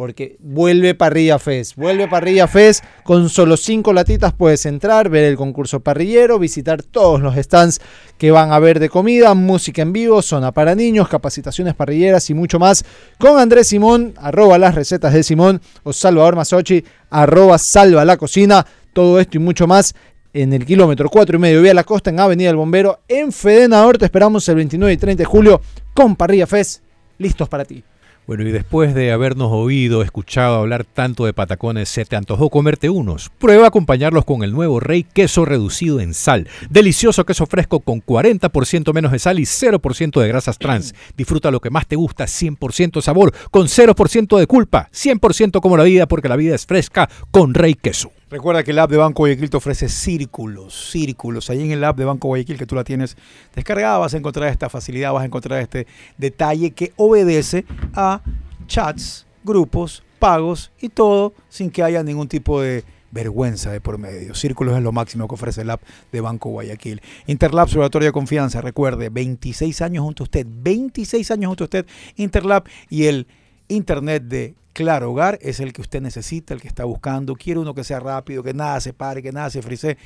porque vuelve Parrilla Fest. Vuelve Parrilla Fest, con solo cinco latitas puedes entrar, ver el concurso parrillero, visitar todos los stands que van a ver de comida, música en vivo, zona para niños, capacitaciones parrilleras y mucho más. Con Andrés Simón, arroba las recetas de Simón, o Salvador Masochi, arroba salva la cocina. Todo esto y mucho más en el kilómetro 4 y medio vía la costa en Avenida del Bombero en Fedenador. Te esperamos el 29 y 30 de julio con Parrilla Fest. Listos para ti. Bueno, y después de habernos oído, escuchado hablar tanto de patacones, ¿se te antojó comerte unos? Prueba a acompañarlos con el nuevo Rey Queso reducido en sal. Delicioso queso fresco con 40% menos de sal y 0% de grasas trans. Disfruta lo que más te gusta, 100% sabor, con 0% de culpa, 100% como la vida, porque la vida es fresca con Rey Queso. Recuerda que el app de Banco Guayaquil te ofrece círculos, círculos. Ahí en el app de Banco Guayaquil que tú la tienes descargada vas a encontrar esta facilidad, vas a encontrar este detalle que obedece a chats, grupos, pagos y todo sin que haya ningún tipo de vergüenza de por medio. Círculos es lo máximo que ofrece el app de Banco Guayaquil. Interlab, su de confianza, recuerde, 26 años junto a usted, 26 años junto a usted, Interlab y el Internet de Claro Hogar es el que usted necesita, el que está buscando. Quiere uno que sea rápido, que nada se pare, que nada se frise.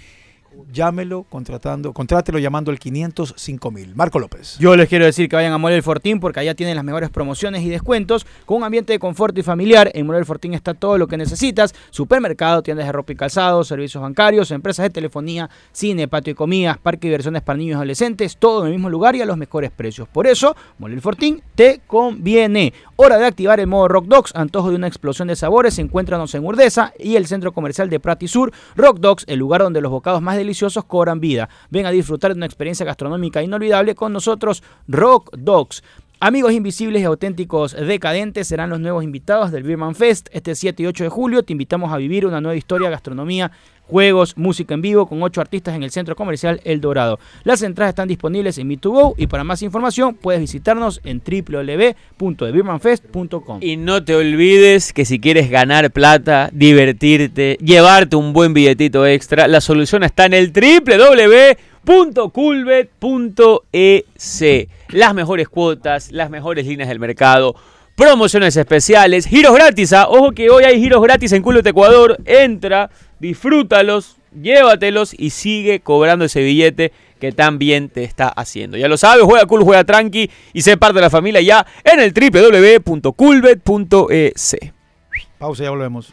Llámelo contratando, contrátelo llamando al 505 mil. Marco López. Yo les quiero decir que vayan a Morel Fortín porque allá tienen las mejores promociones y descuentos con un ambiente de confort y familiar. En Morel Fortín está todo lo que necesitas: supermercado, tiendas de ropa y calzado, servicios bancarios, empresas de telefonía, cine, patio y comidas, parque de diversiones para niños y adolescentes, todo en el mismo lugar y a los mejores precios. Por eso, Morel Fortín te conviene. Hora de activar el modo Rock Dogs, antojo de una explosión de sabores. Encuéntranos en Urdesa y el centro comercial de Prati Sur. Rock Dogs, el lugar donde los bocados más deliciosos cobran vida. Ven a disfrutar de una experiencia gastronómica inolvidable con nosotros, Rock Dogs. Amigos invisibles y auténticos decadentes serán los nuevos invitados del Birman Fest este 7 y 8 de julio. Te invitamos a vivir una nueva historia, gastronomía, juegos, música en vivo con ocho artistas en el centro comercial El Dorado. Las entradas están disponibles en Me2Go y para más información puedes visitarnos en www.thebirmanfest.com. Y no te olvides que si quieres ganar plata, divertirte, llevarte un buen billetito extra, la solución está en el www.culbet.es. Las mejores cuotas, las mejores líneas del mercado, promociones especiales, giros gratis. ¿ah? Ojo que hoy hay giros gratis en Culbet Ecuador. Entra, disfrútalos, llévatelos y sigue cobrando ese billete que tan bien te está haciendo. Ya lo sabes, juega cool, juega tranqui y sé parte de la familia ya en el www.culbet.es. Pausa, ya volvemos.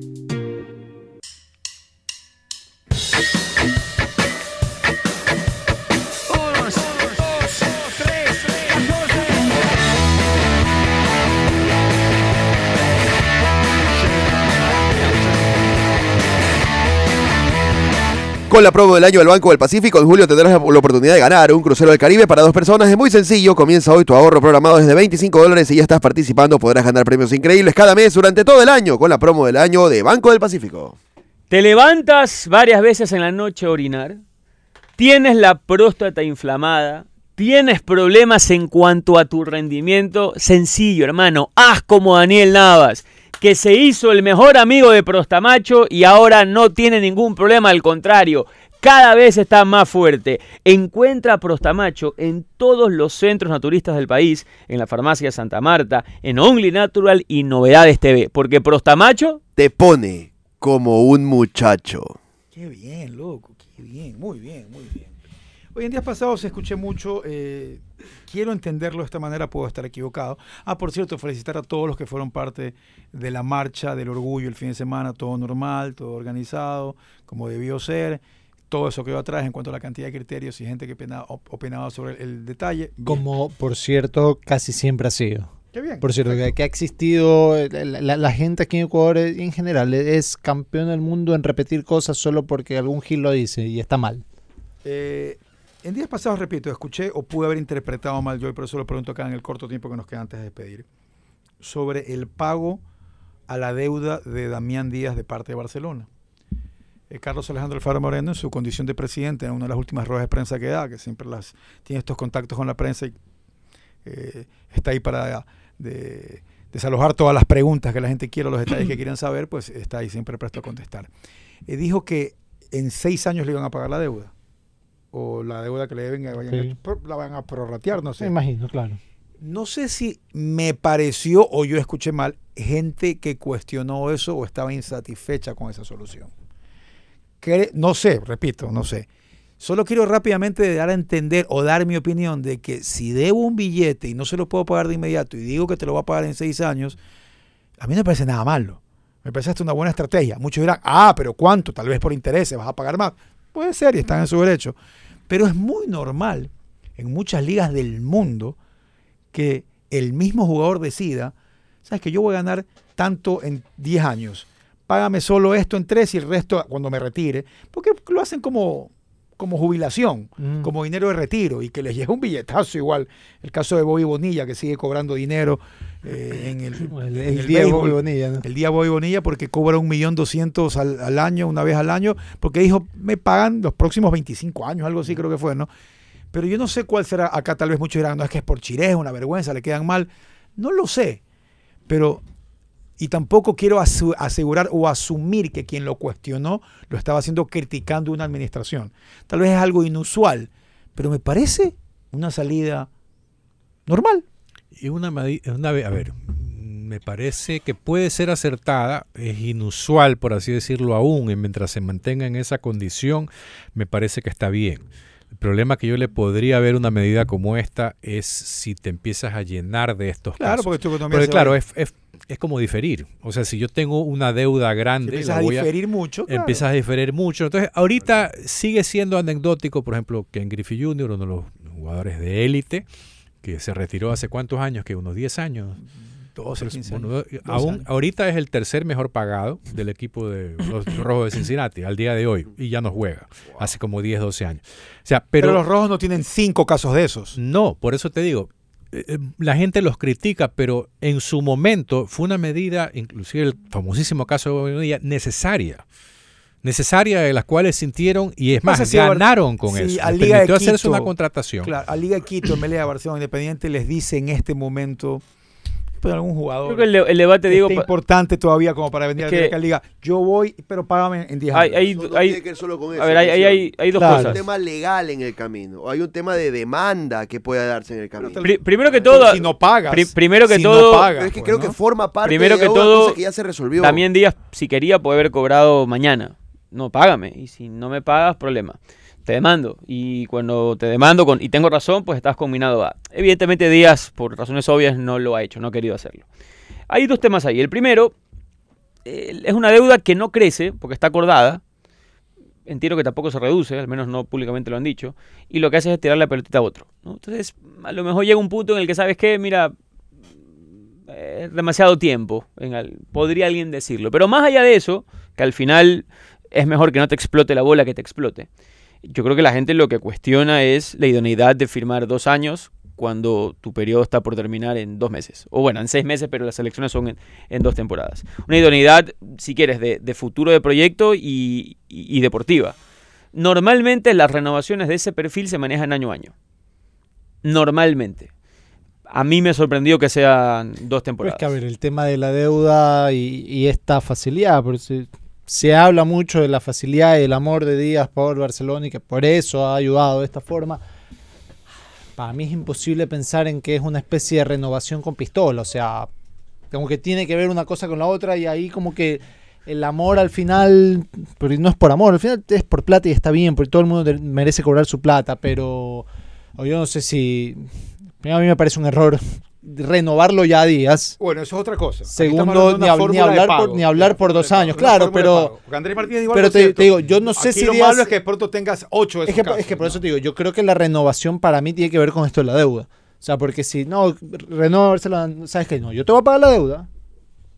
Con la promo del año del Banco del Pacífico, en julio tendrás la oportunidad de ganar un crucero del Caribe para dos personas. Es muy sencillo, comienza hoy tu ahorro programado desde 25 dólares y ya estás participando. Podrás ganar premios increíbles cada mes durante todo el año con la promo del año de Banco del Pacífico. Te levantas varias veces en la noche a orinar, tienes la próstata inflamada, tienes problemas en cuanto a tu rendimiento, sencillo hermano, haz como Daniel Navas, que se hizo el mejor amigo de Prostamacho y ahora no tiene ningún problema, al contrario, cada vez está más fuerte. Encuentra a Prostamacho en todos los centros naturistas del país, en la farmacia de Santa Marta, en Only Natural y Novedades TV, porque Prostamacho Te pone como un muchacho. Qué bien, loco, qué bien, muy bien, muy bien. Hoy en días pasados escuché mucho, eh, quiero entenderlo de esta manera, puedo estar equivocado. Ah, por cierto, felicitar a todos los que fueron parte de la marcha del orgullo el fin de semana, todo normal, todo organizado, como debió ser. Todo eso quedó atrás en cuanto a la cantidad de criterios y gente que opinaba, op- opinaba sobre el, el detalle. Como, por cierto, casi siempre ha sido. Qué bien. Por cierto, que, que ha existido, eh, la, la- la gente aquí en Ecuador eh, en general es campeón del mundo en repetir cosas solo porque algún gil lo dice y está mal. Eh, en días pasados, repito, escuché o pude haber interpretado mal yo, y por eso lo pregunto acá en el corto tiempo que nos queda antes de despedir, sobre el pago a la deuda de Damián Díaz de parte de Barcelona. Eh, Carlos Alejandro Alfaro Moreno, en su condición de presidente, en una de las últimas ruedas de prensa que da, que siempre las tiene estos contactos con la prensa y eh, está ahí para de- desalojar todas las preguntas que la gente quiere, o los detalles que quieran saber, pues está ahí siempre presto a contestar. Eh, dijo que en seis años le iban a pagar la deuda. O la deuda que le deben, vayan Sí. la van a prorratear, no Me sé. imagino, claro. No sé si me pareció o yo escuché mal gente que cuestionó eso o estaba insatisfecha con esa solución. Cre- No sé, repito, no sé. Solo quiero rápidamente dar a entender o dar mi opinión de que si debo un billete y no se lo puedo pagar de inmediato y digo que te lo voy a pagar en seis años, a mí no me parece nada malo. Me parece hasta una buena estrategia. Muchos dirán, ah, pero ¿cuánto? Tal vez por intereses vas a pagar más. Puede ser y están en su derecho. Pero es muy normal en muchas ligas del mundo que el mismo jugador decida, sabes que yo voy a ganar tanto en 10 años, págame solo esto en 3 y el resto cuando me retire, porque lo hacen como, como jubilación, Mm. como dinero de retiro y que les llega un billetazo igual. El caso de Bobby Bonilla que sigue cobrando dinero eh, en el, El, en el Diego béisbol. Bonilla, ¿no? El día Bobby Bonilla porque cobra un millón doscientos al, al año, una vez al año, porque dijo, me pagan los próximos 25 años, algo así creo que fue, ¿no? Pero yo no sé cuál será, acá tal vez muchos dirán, no es que es por chirez, una vergüenza, le quedan mal. No lo sé, pero, y tampoco quiero asegurar o asumir que quien lo cuestionó lo estaba haciendo criticando una administración. Tal vez es algo inusual, pero me parece una salida normal. Y una, una a ver, me parece que puede ser acertada, es inusual, por así decirlo, aún, y mientras se mantenga en esa condición, me parece que está bien. El problema que yo le podría ver una medida como esta es si te empiezas a llenar de estos Claro, casos. porque tu economía se claro, es, es, es como diferir. O sea, si yo tengo una deuda si grande, empiezas la a voy a- diferir mucho. claro. empiezas a diferir mucho. Entonces, ahorita sigue siendo anecdótico, por ejemplo, Ken Griffey Jr., uno de los jugadores de élite, que se retiró hace cuántos años, que unos 10 años. 12, Pues, 15 bueno, años. aún, ahorita es el tercer mejor pagado del equipo de los Rojos de Cincinnati al día de hoy y ya no juega, hace como 10, 12 años. O sea, Pero, pero, los rojos no tienen cinco casos de esos. no, por eso te digo, eh, eh, la gente los critica, pero en su momento fue una medida, inclusive el famosísimo caso de Bobadilla, necesaria. Necesaria de las cuales sintieron y es más, si ganaron con si eso. a Liga de permitió hacerse Quito- una contratación. Claro, a Liga de Quito, MLA, Barcelona Independiente les dice en este momento, pero algún jugador. Creo que el, de- el debate, digo, pa- importante todavía como para venir Es a la Liga. Yo voy, pero págame en 10 hay, años. hay, no hay- tiene que ver solo con eso. a ver, hay, hay, hay, hay dos Claro. Hay un cosas. tema legal en el camino. O hay un tema de demanda que pueda darse en el camino. Pri- primero que todo, si no pagas. pri- primero que si todo, no pagas, Pero es que pues, creo ¿no? que forma parte Primero de que una todo, cosa que ya se resolvió. también Díaz, si quería, puede haber cobrado mañana. No, págame. Y si no me pagas, problema. Te demando. Y cuando te demando con, y tengo razón, pues estás combinado a. Evidentemente Díaz, por razones obvias, no lo ha hecho, no ha querido hacerlo. Hay dos temas ahí. El primero es una deuda que no crece, porque está acordada. Entiendo que tampoco se reduce, al menos no públicamente lo han dicho. Y lo que hace es tirar la pelotita a otro. Entonces, a lo mejor llega un punto en el que, ¿sabes qué? Mira, eh, demasiado tiempo. podría alguien decirlo. Pero más allá de eso, que al final es mejor que no te explote la bola que te explote. Yo creo que la gente lo que cuestiona es la idoneidad de firmar dos años cuando tu periodo está por terminar en dos meses. O bueno, en seis meses, pero las elecciones son en, en dos temporadas. Una idoneidad, si quieres, de, de futuro de proyecto y, y- y deportiva. Normalmente las renovaciones de ese perfil se manejan año a año. Normalmente. A mí me sorprendió que sean dos Pues temporadas. que a ver, el tema de la deuda y, y esta facilidad, porque se, se habla mucho de la facilidad y el amor de Díaz por Barcelona y que por eso ha ayudado de esta forma. Para mí es imposible pensar en que es una especie de renovación con pistola, o sea, como que tiene que ver una cosa con la otra y ahí como que el amor al final, pero no es por amor, al final es por plata y está bien, porque todo el mundo merece cobrar su plata, pero yo no sé si a mí me parece un error renovarlo ya a Díaz. Bueno, eso es otra cosa. Segundo, ni hab- hablar por- ni hablar por dos años, claro, pero- Andrés Martínez dijo pero te- digo, yo no sé Aquí si lo Díaz- malo es que de pronto tengas ocho de Es esos que, casos, es que por ¿no? eso te digo, yo creo que la renovación para mí tiene que ver con esto de la deuda. O sea, porque si no, renovársela, ¿sabes qué? No, yo te voy a pagar la deuda,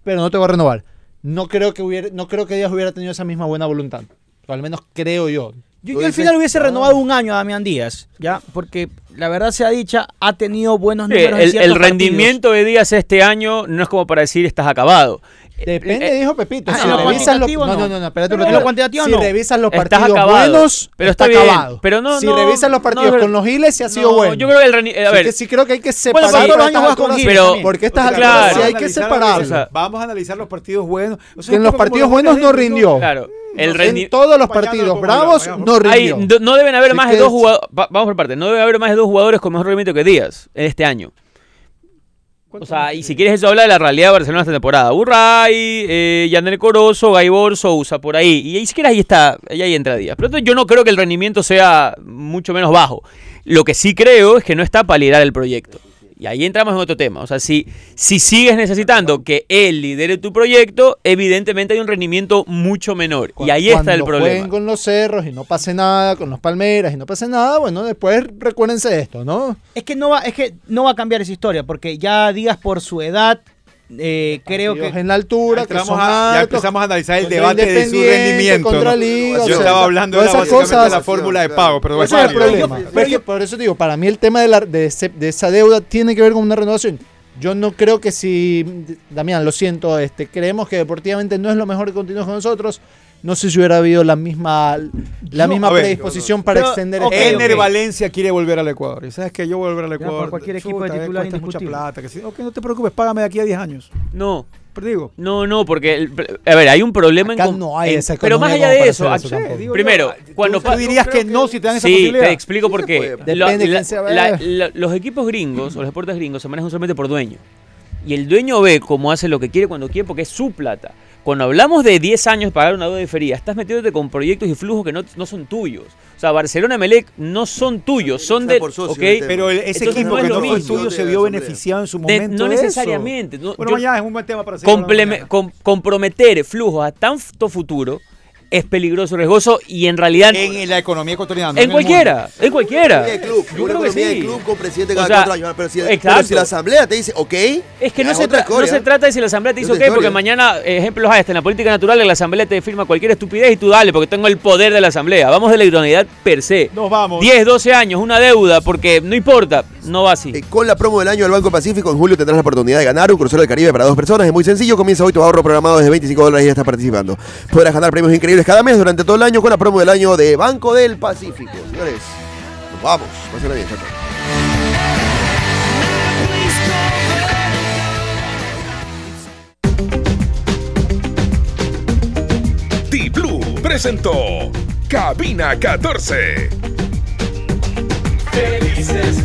pero no te voy a renovar. No creo que hubiera, no creo que Díaz hubiera tenido esa misma buena voluntad. O al menos creo yo. Yo, yo al final hubiese renovado un año a Damián Díaz, ¿ya? Porque la verdad sea dicha, ha tenido buenos Sí, números en el, el rendimiento de Díaz este año no es como para decir estás acabado. Depende, Eh, dijo Pepito. ah, si en lo revisas los, no, no, no. no, no, espérate Pero si no. revisas los Estás partidos acabado. buenos, Pero está, está bien, acabado. pero no- si no- revisas los no, partidos con los giles, se ha sido No, bueno. Yo creo que el a ver, que sí creo que hay que separar. los años con giles Pero-. Porque estas Claro. alturas sí Vamos a hay que o sea, Vamos a analizar los partidos buenos. O sea, en los partidos buenos no rindió. claro, el en todos los partidos bravos no rindió. no- no deben haber más de dos es- jugadores. vamos por parte, no debe haber más de dos jugadores con mejor rendimiento que Díaz en este año. O sea, y si quieres eso habla de la realidad de Barcelona esta temporada. Urray, eh, Yandel Corozo, Gaibor, Sousa, por ahí. Y ahí siquiera ahí está, ahí, ahí entra Díaz. Pero entonces yo no creo que el rendimiento sea mucho menos bajo. Lo que sí creo es que no está para liderar el proyecto. Y ahí entramos en otro tema. O sea, si, si sigues necesitando que él lidere tu proyecto, evidentemente hay un rendimiento mucho menor. Y ahí está el problema. con los cerros y no pase nada, con los palmeras y no pase nada, bueno, después recuérdense de esto, ¿no? Es que no va, es que no va a cambiar esa historia, porque ya Díaz por su edad, eh, creo que en la altura, Ya, que entramos son a- ya altos, empezamos a analizar el debate de su rendimiento. contra ¿no? Liga, Yo o sea, estaba hablando de esas básicamente cosas- de la fórmula de pago, pero Ese es el problema. yo- Pero por eso digo, para mí el tema de, la, de, ese- de esa deuda tiene que ver con una renovación. Yo no creo que si, Damián, lo siento, este, creemos que deportivamente no es lo mejor que continúes con nosotros. No sé si hubiera habido la misma, la No, misma ver, predisposición para Pero, extender ok, este Ener. Valencia quiere volver al Ecuador. Y sabes que yo voy a volver al Ya, Ecuador. por cualquier equipo de Chuta, eh, titular mucha plata. Que sí. Ok, no te preocupes, págame de aquí a 10 años. No, Pero digo, no, no, porque, el- a ver, hay un problema Acá en... no hay en- esa Pero más allá de eso, digo primero, yo, cuando tú dirías que no si te dan esa Sí, posibilidad. te explico por Sí qué. puede. Lo- Depende de la- quién sea, la- la- los equipos gringos o los deportes gringos se manejan solamente por dueño. Y el dueño ve cómo hace lo que quiere cuando quiere porque es su plata. Cuando hablamos de 10 años pagar una deuda diferida, estás metiéndote con proyectos y flujos que no, no son tuyos. O sea, Barcelona y Melec no son tuyos, son de... por socio ¿ok? el tema. Pero el- ese Entonces equipo no es que no fue tuyo se De vio beneficiado en su De- momento. no de eso. necesariamente. no, Bueno, yo- mañana es un buen tema para seguir com- comprometer flujos a tanto futuro es peligroso, riesgoso y en realidad... En la economía ecuatoriana. no en cualquiera, en cualquiera. Club, Yo una creo que de club con presidente O cada sea, cuatro años. Pero si, pero exacto. si la asamblea te dice, ok, Es que no es se, no se trata de si la asamblea te dice ok, porque mañana, ejemplos hay, hasta en la política natural, en la asamblea te firma cualquier estupidez y tú dale, porque tengo el poder de la asamblea. Vamos de la idoneidad per se. Nos vamos. 10, 12 años, una deuda, porque no importa, no va así. Eh, con la promo del año del Banco Pacífico, en julio tendrás la oportunidad de ganar un crucero del Caribe para dos personas. Es muy sencillo, comienza hoy tu ahorro programado desde 25 dólares y ya estás participando. Podrás ganar premios increíbles cada mes durante todo el año con la promo del año de Banco del Pacífico. Señores, nos vamos. Pásenla bien, chao. Blue presentó Cabina 14. Felices